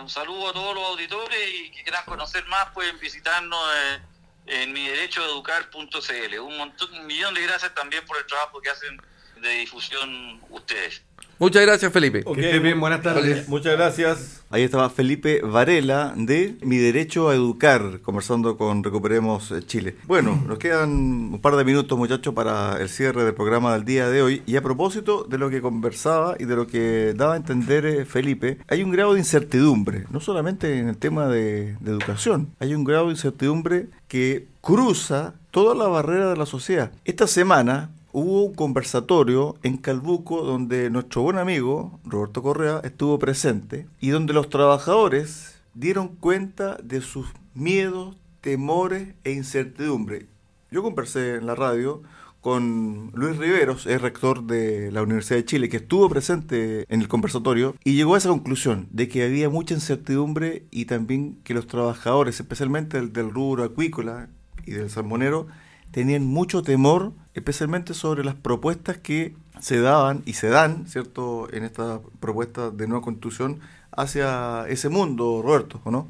un saludo a todos los auditores y que quieran conocer más pueden visitarnos eh, en miderechoeducar.cl. Un montón, un millón de gracias también por el trabajo que hacen de difusión ustedes. Muchas gracias, Felipe. bien, buenas tardes. Muchas gracias. Ahí estaba Felipe Varela de Mi Derecho a Educar, conversando con Recuperemos Chile. Bueno, nos quedan un par de minutos, muchachos, para el cierre del programa del día de hoy. Y a propósito de lo que conversaba y de lo que daba a entender eh, Felipe, hay un grado de incertidumbre, no solamente en el tema de, de educación, hay un grado de incertidumbre que cruza toda la barrera de la sociedad. Esta semana hubo un conversatorio en Calbuco donde nuestro buen amigo Roberto Correa estuvo presente y donde los trabajadores dieron cuenta de sus miedos, temores e incertidumbre. Yo conversé en la radio con Luis Riveros, es rector de la Universidad de Chile, que estuvo presente en el conversatorio y llegó a esa conclusión de que había mucha incertidumbre y también que los trabajadores, especialmente el del rubro acuícola y del salmonero, tenían mucho temor, especialmente sobre las propuestas que se daban y se dan, ¿cierto?, en esta propuesta de nueva constitución hacia ese mundo, Roberto, ¿o no?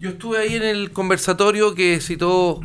Yo estuve ahí en el conversatorio que citó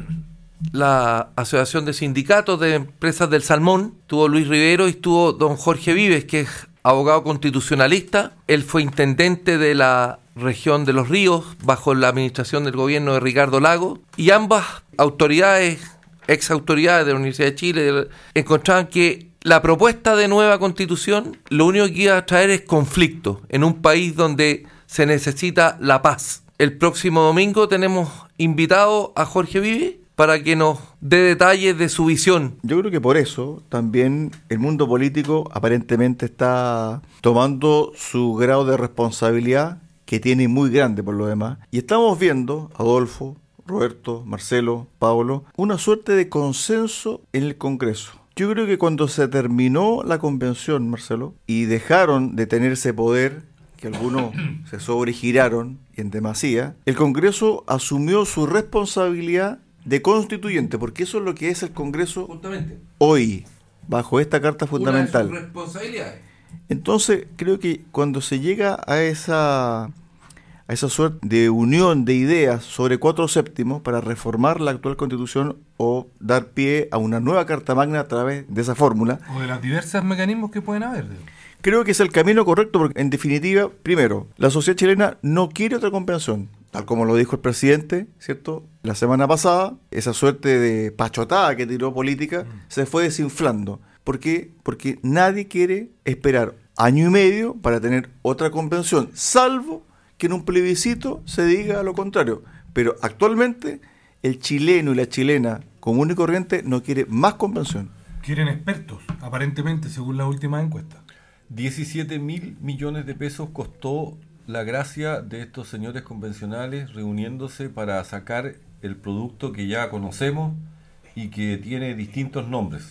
la Asociación de Sindicatos de Empresas del Salmón, tuvo Luis Rivero y estuvo don Jorge Vives, que es abogado constitucionalista. Él fue intendente de la región de los ríos bajo la administración del gobierno de Ricardo Lago y ambas autoridades ex autoridades de la Universidad de Chile encontraban que la propuesta de nueva constitución lo único que iba a traer es conflicto en un país donde se necesita la paz. El próximo domingo tenemos invitado a Jorge Vive para que nos dé detalles de su visión. Yo creo que por eso también el mundo político aparentemente está tomando su grado de responsabilidad que tiene muy grande por lo demás. Y estamos viendo, Adolfo, Roberto, Marcelo, Pablo, una suerte de consenso en el Congreso. Yo creo que cuando se terminó la convención, Marcelo, y dejaron de tener ese poder, que algunos <coughs> se sobregiraron y en demasía, el Congreso asumió su responsabilidad de constituyente, porque eso es lo que es el Congreso hoy, bajo esta carta fundamental. Entonces, creo que cuando se llega a esa a esa suerte de unión de ideas sobre cuatro séptimos para reformar la actual constitución o dar pie a una nueva carta magna a través de esa fórmula. O de los diversos mecanismos que pueden haber. Creo que es el camino correcto porque, en definitiva, primero, la sociedad chilena no quiere otra convención. Tal como lo dijo el presidente, ¿cierto? La semana pasada, esa suerte de pachotada que tiró política mm. se fue desinflando. ¿Por qué? Porque nadie quiere esperar año y medio para tener otra convención, salvo que en un plebiscito se diga lo contrario. Pero actualmente el chileno y la chilena común y corriente no quiere más convención. Quieren expertos, aparentemente, según la última encuesta. 17 mil millones de pesos costó la gracia de estos señores convencionales reuniéndose para sacar el producto que ya conocemos y que tiene distintos nombres.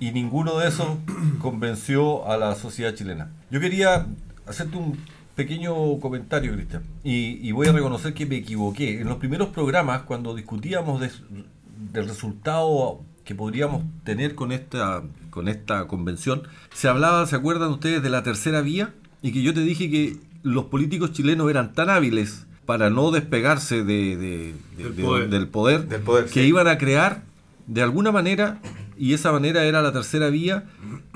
Y ninguno de esos convenció a la sociedad chilena. Yo quería hacerte un pequeño comentario, Cristian. Y, voy a reconocer que me equivoqué. En los primeros programas, cuando discutíamos del resultado que podríamos tener con esta, con esta convención, se hablaba, ¿se acuerdan ustedes de la tercera vía? Y que yo te dije que los políticos chilenos eran tan hábiles para no despegarse de, del, poder. que iban a crear de alguna manera, y esa manera era la tercera vía,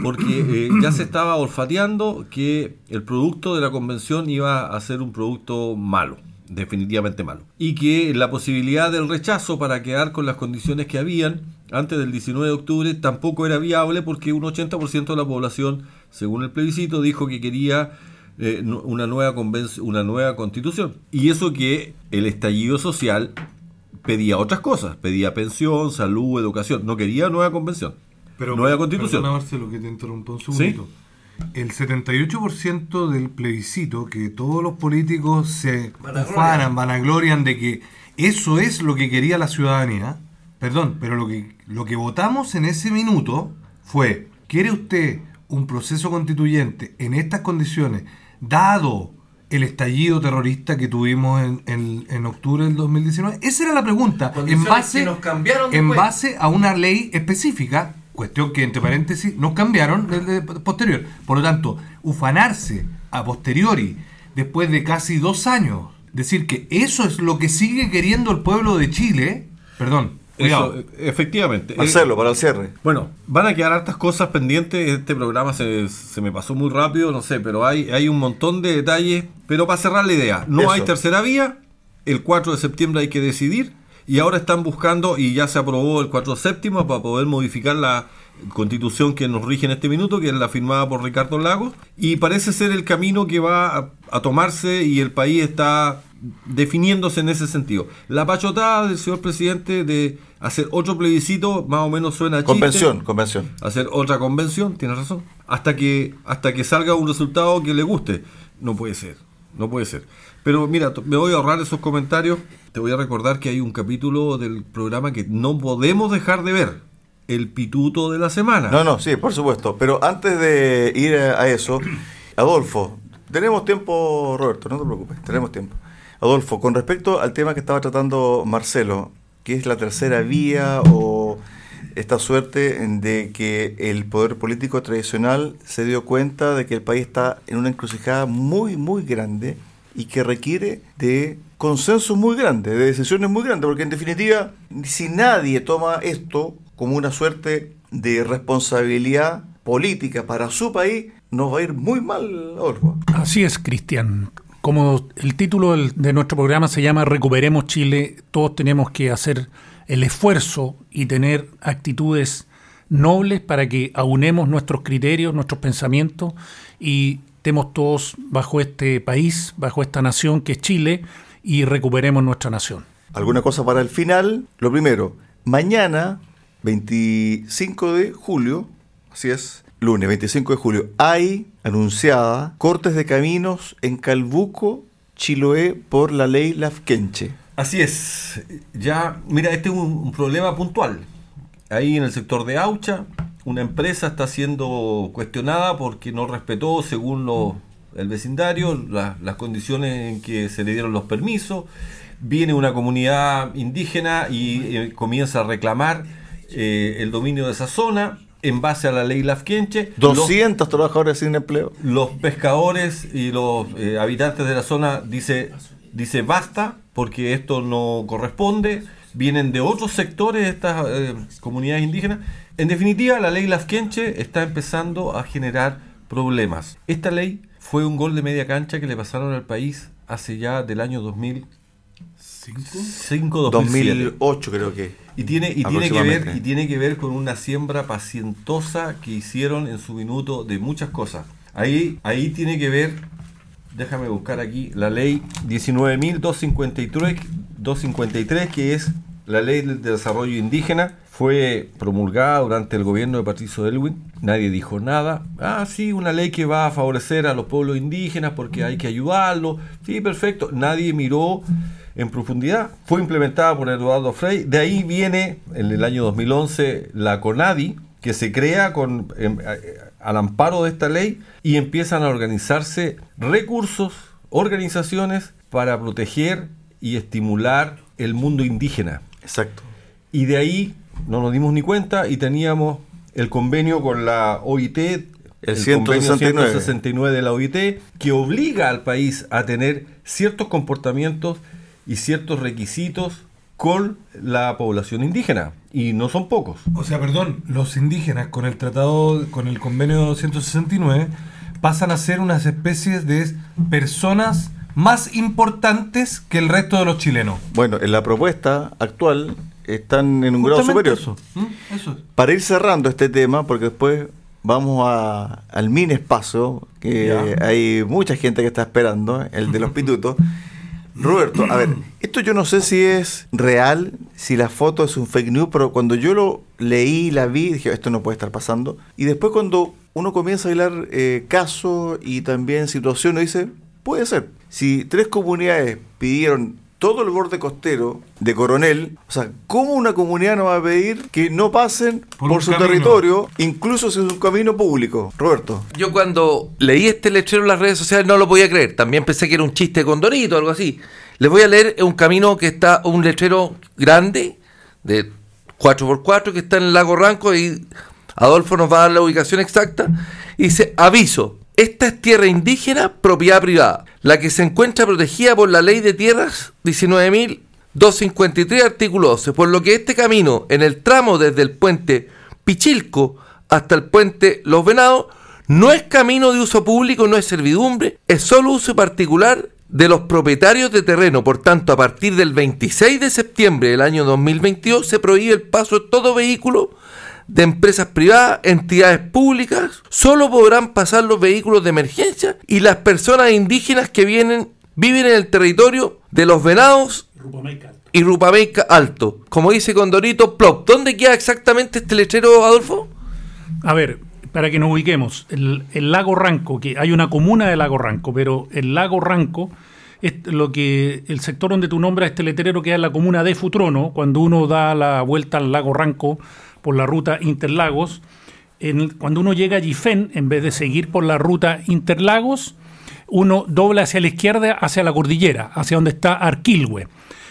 porque eh, ya se estaba olfateando que el producto de la convención iba a ser un producto malo definitivamente malo. Y que la posibilidad del rechazo para quedar con las condiciones que habían antes del 19 de octubre tampoco era viable porque un 80% de la población, según el plebiscito, dijo que quería eh, una, nueva una nueva constitución. Y eso que el estallido social pedía otras cosas, pedía pensión, salud, educación, no quería nueva convención. Pero, nueva constitución. Marcelo, que te interrumpo un segundito. El 78% del plebiscito, que todos los políticos se ufanan, vanaglorian de que eso es lo que quería la ciudadanía, perdón, pero lo que, lo que votamos en ese minuto fue, ¿quiere usted un proceso constituyente en estas condiciones, dado el estallido terrorista que tuvimos en, en, octubre del 2019? Esa era la pregunta, en base, en base a una ley específica Cuestión que, entre paréntesis, nos cambiaron desde posterior. Por lo tanto, ufanarse a posteriori, después de casi dos años, decir que eso es lo que sigue queriendo el pueblo de Chile, perdón, Eso, efectivamente. Hacerlo para el cierre. Bueno, van a quedar hartas cosas pendientes. Este programa se, se, me pasó muy rápido, no sé, pero hay, hay un montón de detalles. Pero para cerrar la idea, no hay tercera vía. El 4 de septiembre hay que decidir y ahora están buscando, y ya se aprobó el 4 séptimo, para poder modificar la constitución que nos rige en este minuto, que es la firmada por Ricardo Lagos, y parece ser el camino que va a, tomarse y el país está definiéndose en ese sentido. La pachotada del señor presidente de hacer otro plebiscito más o menos suena a Convención, convención. Hacer otra convención, tiene razón. Hasta que, hasta que salga un resultado que le guste. No puede ser, no puede ser. Pero mira, me voy a ahorrar esos comentarios. Te voy a recordar que hay un capítulo del programa que no podemos dejar de ver. El pituto de la semana. No, no, sí, por supuesto. Pero antes de ir a eso, Adolfo, tenemos tiempo, Roberto, no te preocupes, tenemos tiempo. Adolfo, con respecto al tema que estaba tratando Marcelo, que es la tercera vía o esta suerte de que el poder político tradicional se dio cuenta de que el país está en una encrucijada muy, muy grande y que requiere de consenso muy grande, de decisiones muy grandes, porque en definitiva, si nadie toma esto como una suerte de responsabilidad política para su país, nos va a ir muy mal, Adolfo. Así es, Cristian. Como el título de nuestro programa se llama Recuperemos Chile, todos tenemos que hacer el esfuerzo y tener actitudes nobles para que aunemos nuestros criterios, nuestros pensamientos y estemos todos bajo este país, bajo esta nación que es Chile y recuperemos nuestra nación. ¿Alguna cosa para el final? Lo primero, mañana, 25 de julio, así es, lunes 25 de julio, hay anunciada cortes de caminos en Calbuco, Chiloé, por la ley Lafkenche. Así es. Ya, mira, este es un, problema puntual. Ahí en el sector de Aucha, una empresa está siendo cuestionada porque no respetó, según el vecindario, las condiciones en que se le dieron los permisos. Viene una comunidad indígena y eh, comienza a reclamar eh, el dominio de esa zona en base a la ley Lafkenche. 200 trabajadores sin empleo. Los pescadores y los eh, habitantes de la zona dice, dice basta porque esto no corresponde. Vienen de otros sectores estas comunidades indígenas en definitiva, la ley Lafkenche está empezando a generar problemas. Esta ley fue un gol de media cancha que le pasaron al país hace ya del año 2005, 2008 creo que. Y tiene, y, tiene que ver, y tiene que ver con una siembra pacientosa que hicieron en su minuto de muchas cosas. Ahí, ahí tiene que ver, déjame buscar aquí, la ley 19.253, 253, que es la ley de desarrollo indígena fue promulgada durante el gobierno de Patricio Elwin. Nadie dijo nada. Ah, sí, una ley que va a favorecer a los pueblos indígenas porque hay que ayudarlos. Sí, perfecto. Nadie miró en profundidad. Fue implementada por Eduardo Frey. De ahí viene, en el año 2011, la CONADI, que se crea con, em, al amparo de esta ley y empiezan a organizarse recursos, organizaciones para proteger y estimular el mundo indígena. Exacto. y de ahí no nos dimos ni cuenta y teníamos el convenio con la OIT, el, 169. 169 de la OIT, que obliga al país a tener ciertos comportamientos y ciertos requisitos con la población indígena y no son pocos. O sea, perdón, los indígenas con el tratado, con el convenio 169, pasan a ser unas especies de personas más importantes que el resto de los chilenos. Bueno, en la propuesta actual están en un grado superior. Eso. ¿Mm? Para ir cerrando este tema, porque después vamos a, al mini espacio, que hay mucha gente que está esperando, el de los pitutos. <laughs> Roberto, a ver, <clears throat> esto yo no sé si es real, si la foto es un fake news, pero cuando yo lo leí, la vi, dije, esto no puede estar pasando. Y después cuando uno comienza a hilar eh, casos y también situaciones, dice, puede ser. Si tres comunidades pidieron todo el borde costero de Coronel, o sea, ¿cómo una comunidad no va a pedir que no pasen por, su territorio, incluso si es un camino público? Roberto. Yo cuando leí este letrero en las redes sociales no lo podía creer, también pensé que era un chiste con Dorito o algo así. Les voy a leer un camino que está, un letrero grande, de 4x4, que está en el lago Ranco y Adolfo nos va a dar la ubicación exacta. Y dice, aviso, esta es tierra indígena, propiedad privada, la que se encuentra protegida por la Ley de Tierras 19.253, artículo 12, por lo que este camino en el tramo desde el puente Pichilco hasta el puente Los Venados no es camino de uso público, no es servidumbre, es solo uso particular de los propietarios de terreno. Por tanto, a partir del 26 de septiembre del año 2022 se prohíbe el paso de todo vehículo de empresas privadas, entidades públicas, solo podrán pasar los vehículos de emergencia y las personas indígenas que vienen, viven en el territorio de los venados y Rupameica Alto. Como dice Condorito, plop. ¿Dónde queda exactamente este lechero, Adolfo? A ver, para que nos ubiquemos, el, el, lago Ranco, que hay una comuna de lago Ranco, pero el lago Ranco es lo que el sector donde tú nombras este letrero queda en la comuna de Futrono, cuando uno da la vuelta al lago Ranco por la ruta Interlagos. Cuando uno llega a Gifén, en vez de seguir por la ruta Interlagos, uno dobla hacia la izquierda, hacia la cordillera, hacia donde está Arquilhue.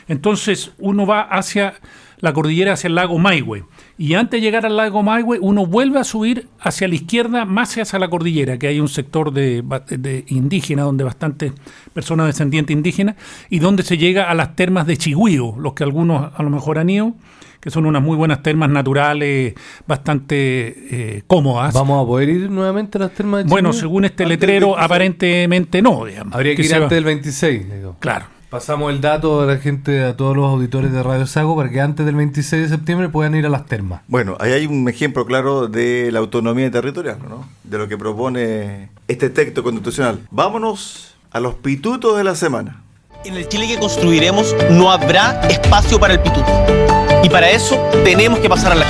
Entonces uno va hacia la cordillera, hacia el lago Maihue. Y antes de llegar al lago Maihue, uno vuelve a subir hacia la izquierda, más hacia la cordillera, que hay un sector de, de indígena, donde bastantes personas descendientes indígenas, y donde se llega a las termas de Chigüío, los que algunos a lo mejor han ido que son unas muy buenas termas naturales, bastante eh, cómodas. ¿Vamos a poder ir nuevamente a las termas de Bueno, según este letrero, aparentemente no. Habría que, ir antes del 26. Claro. Pasamos el dato a la gente, a todos los auditores de Radio Sago, para que antes del 26 de septiembre puedan ir a las termas. Bueno, ahí hay un ejemplo claro de la autonomía territorial, ¿no? De lo que propone este texto constitucional. Vámonos a los pitutos de la semana. En el Chile que construiremos no habrá espacio para el pituto. Y para eso tenemos que pasar a la.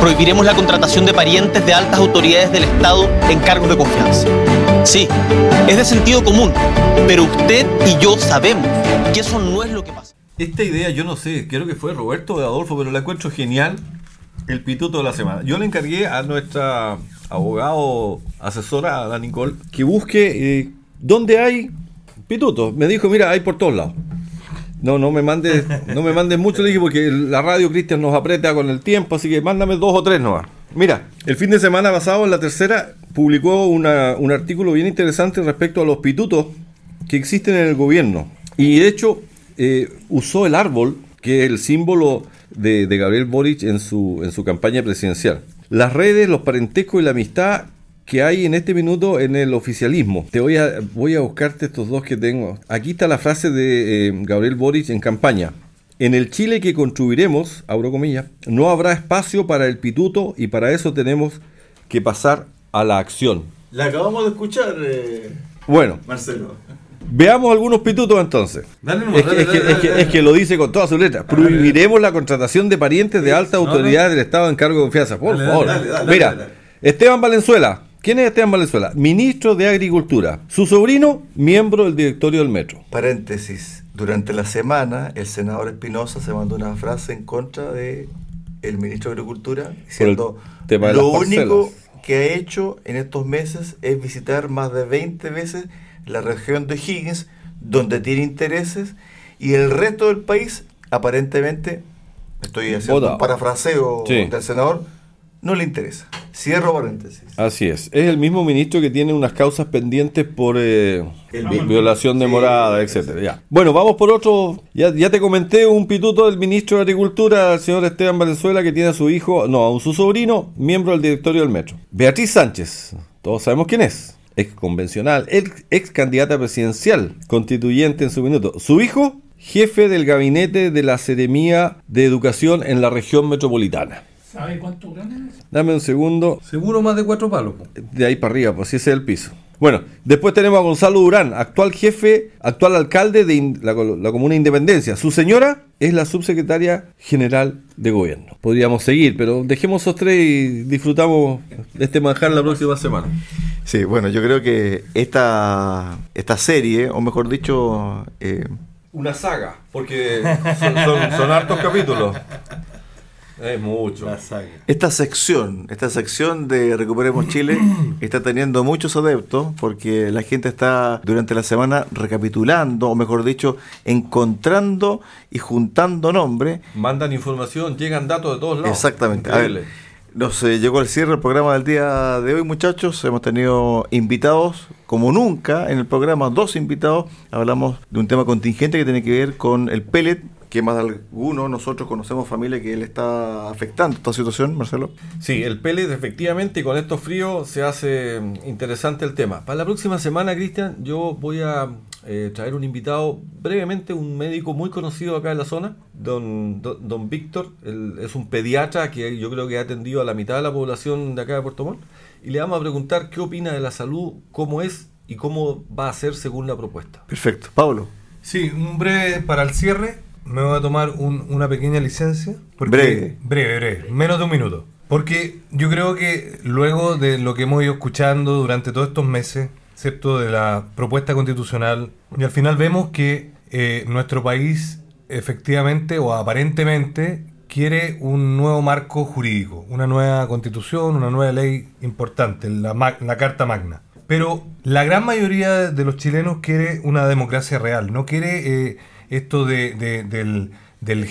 Prohibiremos la contratación de parientes de altas autoridades del Estado en cargos de confianza. Sí, es de sentido común, pero usted y yo sabemos que eso no es lo que pasa. Esta idea yo no sé, creo que fue Roberto o Adolfo, pero la encuentro genial, el pituto de la semana. Yo le encargué a nuestra abogado asesora, a la Nicole, que busque eh, dónde hay pitutos. Me dijo, mira, hay por todos lados. No, no me mandes, no me mandes mucho, le dije, porque la radio Cristian nos aprieta con el tiempo, así que mándame dos o tres nomás. Mira, el fin de semana pasado, en la tercera, publicó un artículo bien interesante respecto a los pitutos que existen en el gobierno. Y de hecho, eh, usó el árbol, que es el símbolo de, de Gabriel Boric en su, en su campaña presidencial. Las redes, los parentescos y la amistad que hay en este minuto en el oficialismo. Te voy a, voy a buscarte estos dos que tengo. Aquí está la frase de eh, Gabriel Boric en campaña. En el Chile que construiremos, abro comillas, no habrá espacio para el pituto y para eso tenemos que pasar a la acción. La acabamos de escuchar, eh, bueno, Marcelo. Veamos algunos pitutos entonces. es, que, lo dice con todas sus letras. Prohibiremos la contratación de parientes de alta autoridad del Estado en cargo de confianza. Por favor. Mira, Esteban Valenzuela, ¿Quién es Esteban Valenzuela? Ministro de Agricultura. Su sobrino, miembro del directorio del Metro. Paréntesis. Durante la semana, el senador Espinosa se mandó una frase en contra de el ministro de Agricultura, diciendo lo único que ha hecho en estos meses es visitar más de 20 veces la región de Higgins, donde tiene intereses, y el resto del país aparentemente estoy haciendo un parafraseo del senador, no le interesa. Cierro paréntesis. Así es. Es el mismo ministro que tiene unas causas pendientes por eh, violación de morada, etcétera. Ya. Bueno, vamos por otro. Ya, ya te comenté un pituto del ministro de Agricultura, el señor Esteban Valenzuela, que tiene a su hijo, no, a su sobrino, miembro del directorio del metro. Beatriz Sánchez. Todos sabemos quién es. Ex convencional, ex, ex candidata presidencial, constituyente en su minuto. Su hijo, jefe del gabinete de la Seremía de Educación en la región metropolitana. ¿Sabe cuánto gana? Dame un segundo. Seguro más de cuatro palos. De ahí para arriba, pues si ese es el piso. Bueno, después tenemos a Gonzalo Durán, actual jefe, actual alcalde de la, la, comuna Independencia. Su señora es la subsecretaria general de gobierno. Podríamos seguir, pero dejemos esos tres y disfrutamos de este manjar la próxima semana. Sí, bueno, yo creo que esta, esta serie, o mejor dicho... Eh, Una saga, porque son, son hartos capítulos. Es mucho. Esta sección, esta sección de Recuperemos <clears throat> Chile está teniendo muchos adeptos porque la gente está durante la semana recapitulando, o mejor dicho, encontrando y juntando nombres. Mandan información, llegan datos de todos lados. Exactamente. A ver, nos eh, llegó el cierre del programa del día de hoy, muchachos. Hemos tenido invitados, como nunca, en el programa, dos invitados. Hablamos de un tema contingente que tiene que ver con el pellet que más de alguno nosotros conocemos familia que le está afectando esta situación, Marcelo. Sí, el pellet efectivamente con estos fríos se hace interesante el tema. Para la próxima semana, Cristian, yo voy a eh, traer un invitado brevemente, un médico muy conocido acá en la zona, don, don, Víctor, es un pediatra que yo creo que ha atendido a la mitad de la población de acá de Puerto Montt, y le vamos a preguntar qué opina de la salud, cómo es y cómo va a ser según la propuesta. Perfecto. Pablo. Sí, un breve para el cierre me voy a tomar una pequeña licencia. breve. Breve, breve. Menos de un minuto. Porque yo creo que luego de lo que hemos ido escuchando durante todos estos meses, excepto de la propuesta constitucional, y al final vemos que eh, nuestro país efectivamente o aparentemente quiere un nuevo marco jurídico, una nueva constitución, una nueva ley importante, la, la Carta Magna. Pero la gran mayoría de los chilenos quiere una democracia real, no quiere... Eh, esto de, del, del,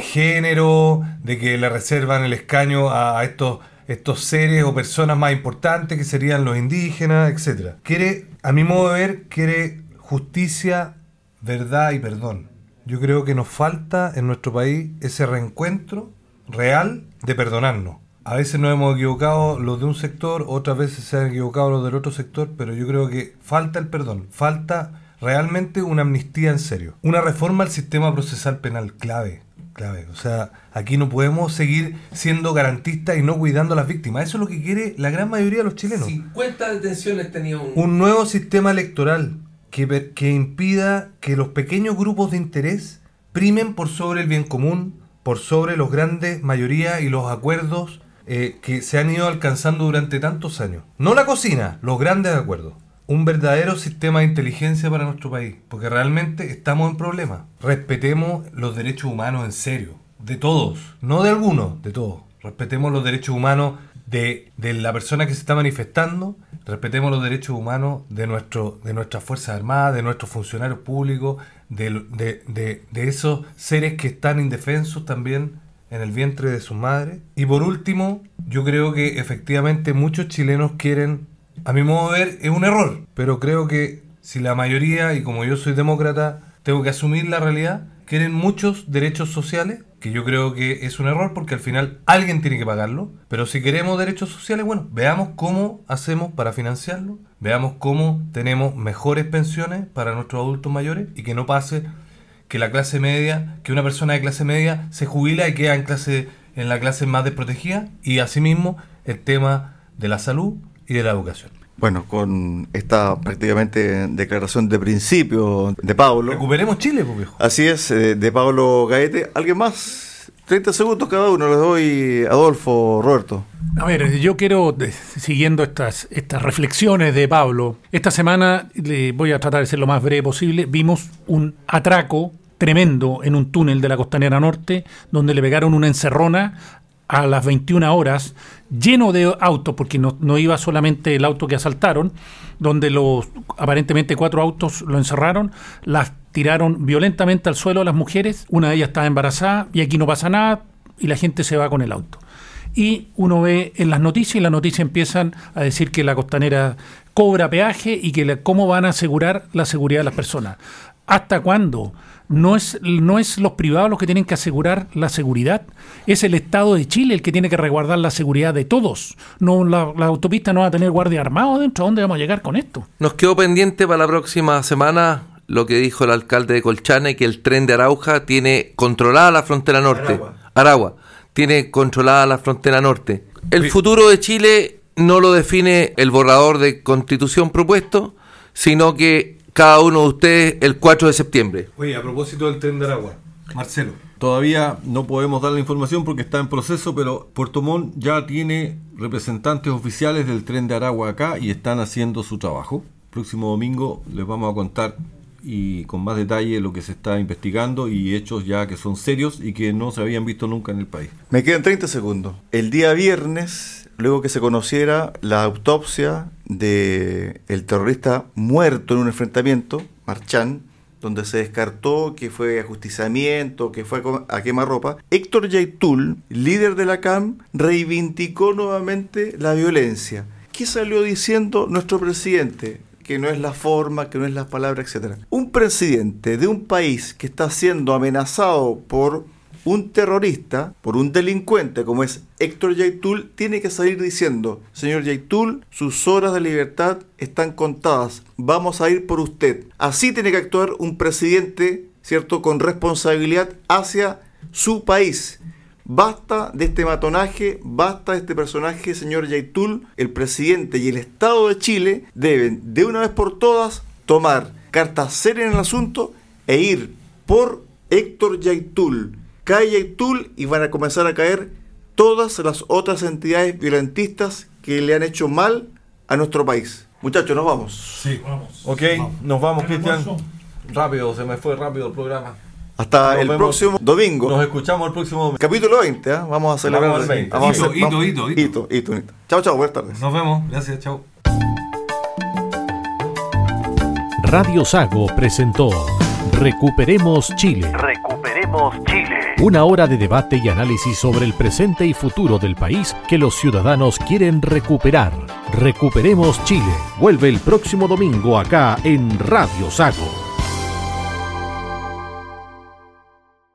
género, de que le reservan el escaño a, estos, estos seres o personas más importantes que serían los indígenas, etcétera. Quiere, a mi modo de ver, quiere justicia, verdad y perdón. Yo creo que nos falta en nuestro país ese reencuentro real de perdonarnos. A veces nos hemos equivocado los de un sector, otras veces se han equivocado los del otro sector, pero yo creo que falta el perdón, falta realmente una amnistía en serio. Una reforma al sistema procesal penal clave. Clave. O sea, aquí no podemos seguir siendo garantistas y no cuidando a las víctimas. Eso es lo que quiere la gran mayoría de los chilenos. 50 detenciones tenía un... Un nuevo sistema electoral que, que impida que los pequeños grupos de interés primen por sobre el bien común, por sobre los grandes mayorías y los acuerdos eh, que se han ido alcanzando durante tantos años. No la cocina, los grandes acuerdos un verdadero sistema de inteligencia para nuestro país, porque realmente estamos en problemas. Respetemos los derechos humanos en serio, de todos, no de algunos, de todos. Respetemos los derechos humanos de, la persona que se está manifestando, respetemos los derechos humanos de, nuestro, de nuestras Fuerzas Armadas, de nuestros funcionarios públicos, de, de, de esos seres que están indefensos también en el vientre de sus madres. Y por último, yo creo que efectivamente muchos chilenos quieren a mi modo de ver, es un error. Pero creo que si la mayoría, y como yo soy demócrata, tengo que asumir la realidad, quieren muchos derechos sociales, que yo creo que es un error porque al final alguien tiene que pagarlo. Pero si queremos derechos sociales, bueno, veamos cómo hacemos para financiarlo, veamos cómo tenemos mejores pensiones para nuestros adultos mayores y que no pase que la clase media, que una persona de clase media se jubila y queda en clase en la clase más desprotegida y asimismo el tema de la salud y de la educación. Bueno, con esta prácticamente declaración de principio de Pablo. Recuperemos Chile, pues viejo. Así es, eh, de Pablo Gaete. ¿Alguien más? 30 segundos cada uno, les doy Adolfo, Roberto. A ver, yo quiero, siguiendo estas, estas reflexiones de Pablo, esta semana le voy a tratar de ser lo más breve posible. Vimos un atraco tremendo en un túnel de la Costanera Norte, donde le pegaron una encerrona a las 21 horas, lleno de autos, porque no, no iba solamente el auto que asaltaron, donde los aparentemente cuatro autos lo encerraron, las tiraron violentamente al suelo a las mujeres, una de ellas estaba embarazada y aquí no pasa nada y la gente se va con el auto. Y uno ve en las noticias y las noticias empiezan a decir que la costanera cobra peaje y que cómo van a asegurar la seguridad de las personas. ¿Hasta cuándo? No es, no es los privados los que tienen que asegurar la seguridad, es el Estado de Chile el que tiene que resguardar la seguridad de todos. No, la, la autopista no va a tener guardia armado dentro. ¿A dónde vamos a llegar con esto? Nos quedó pendiente para la próxima semana lo que dijo el alcalde de Colchane, que el tren de Arauja tiene controlada la frontera norte. Aragua. tiene controlada la frontera norte. El futuro de Chile no lo define el borrador de constitución propuesto, sino que cada uno de ustedes el 4 de septiembre. Oye, a propósito del tren de Aragua, Marcelo. Todavía no podemos dar la información porque está en proceso, pero Puerto Montt ya tiene representantes oficiales del tren de Aragua acá y están haciendo su trabajo. Próximo domingo les vamos a contar y con más detalle lo que se está investigando y hechos ya que son serios y que no se habían visto nunca en el país. Me quedan 30 segundos. El día viernes, luego que se conociera la autopsia de el terrorista muerto en un enfrentamiento, Marchán, donde se descartó que fue ajusticiamiento, que fue a quemarropa, Héctor Yaitul, líder de la CAM, reivindicó nuevamente la violencia. ¿Qué salió diciendo nuestro presidente? Que no es la forma, que no es las palabras, etc. Un presidente de un país que está siendo amenazado por un terrorista, por un delincuente como es Héctor Yaitul, tiene que salir diciendo, señor Yaitul, sus horas de libertad están contadas, vamos a ir por usted. Así tiene que actuar un presidente, ¿cierto?, con responsabilidad hacia su país. Basta de este matonaje, basta de este personaje, señor Yaitul. El presidente y el Estado de Chile deben de una vez por todas tomar cartas serias en el asunto e ir por Héctor Yaitul. Cae Yaitul y van a comenzar a caer todas las otras entidades violentistas que le han hecho mal a nuestro país. Muchachos, nos vamos. Sí, vamos. Ok, nos vamos, Cristian. Rápido, se me fue rápido el programa. Hasta el próximo domingo. Nos escuchamos el próximo domingo. Capítulo 20, ¿eh? vamos a celebrar. Vamos al 20. Vamos hito, a hacer- hito, vamos- hito, hito. hito, hito, hito. Chao, chao, buenas tardes. Nos vemos. Gracias, chao. Radio Sago presentó Recuperemos Chile. Recuperemos Chile. Una hora de debate y análisis sobre el presente y futuro del país que los ciudadanos quieren recuperar. Recuperemos Chile. Vuelve el próximo domingo acá en Radio Sago.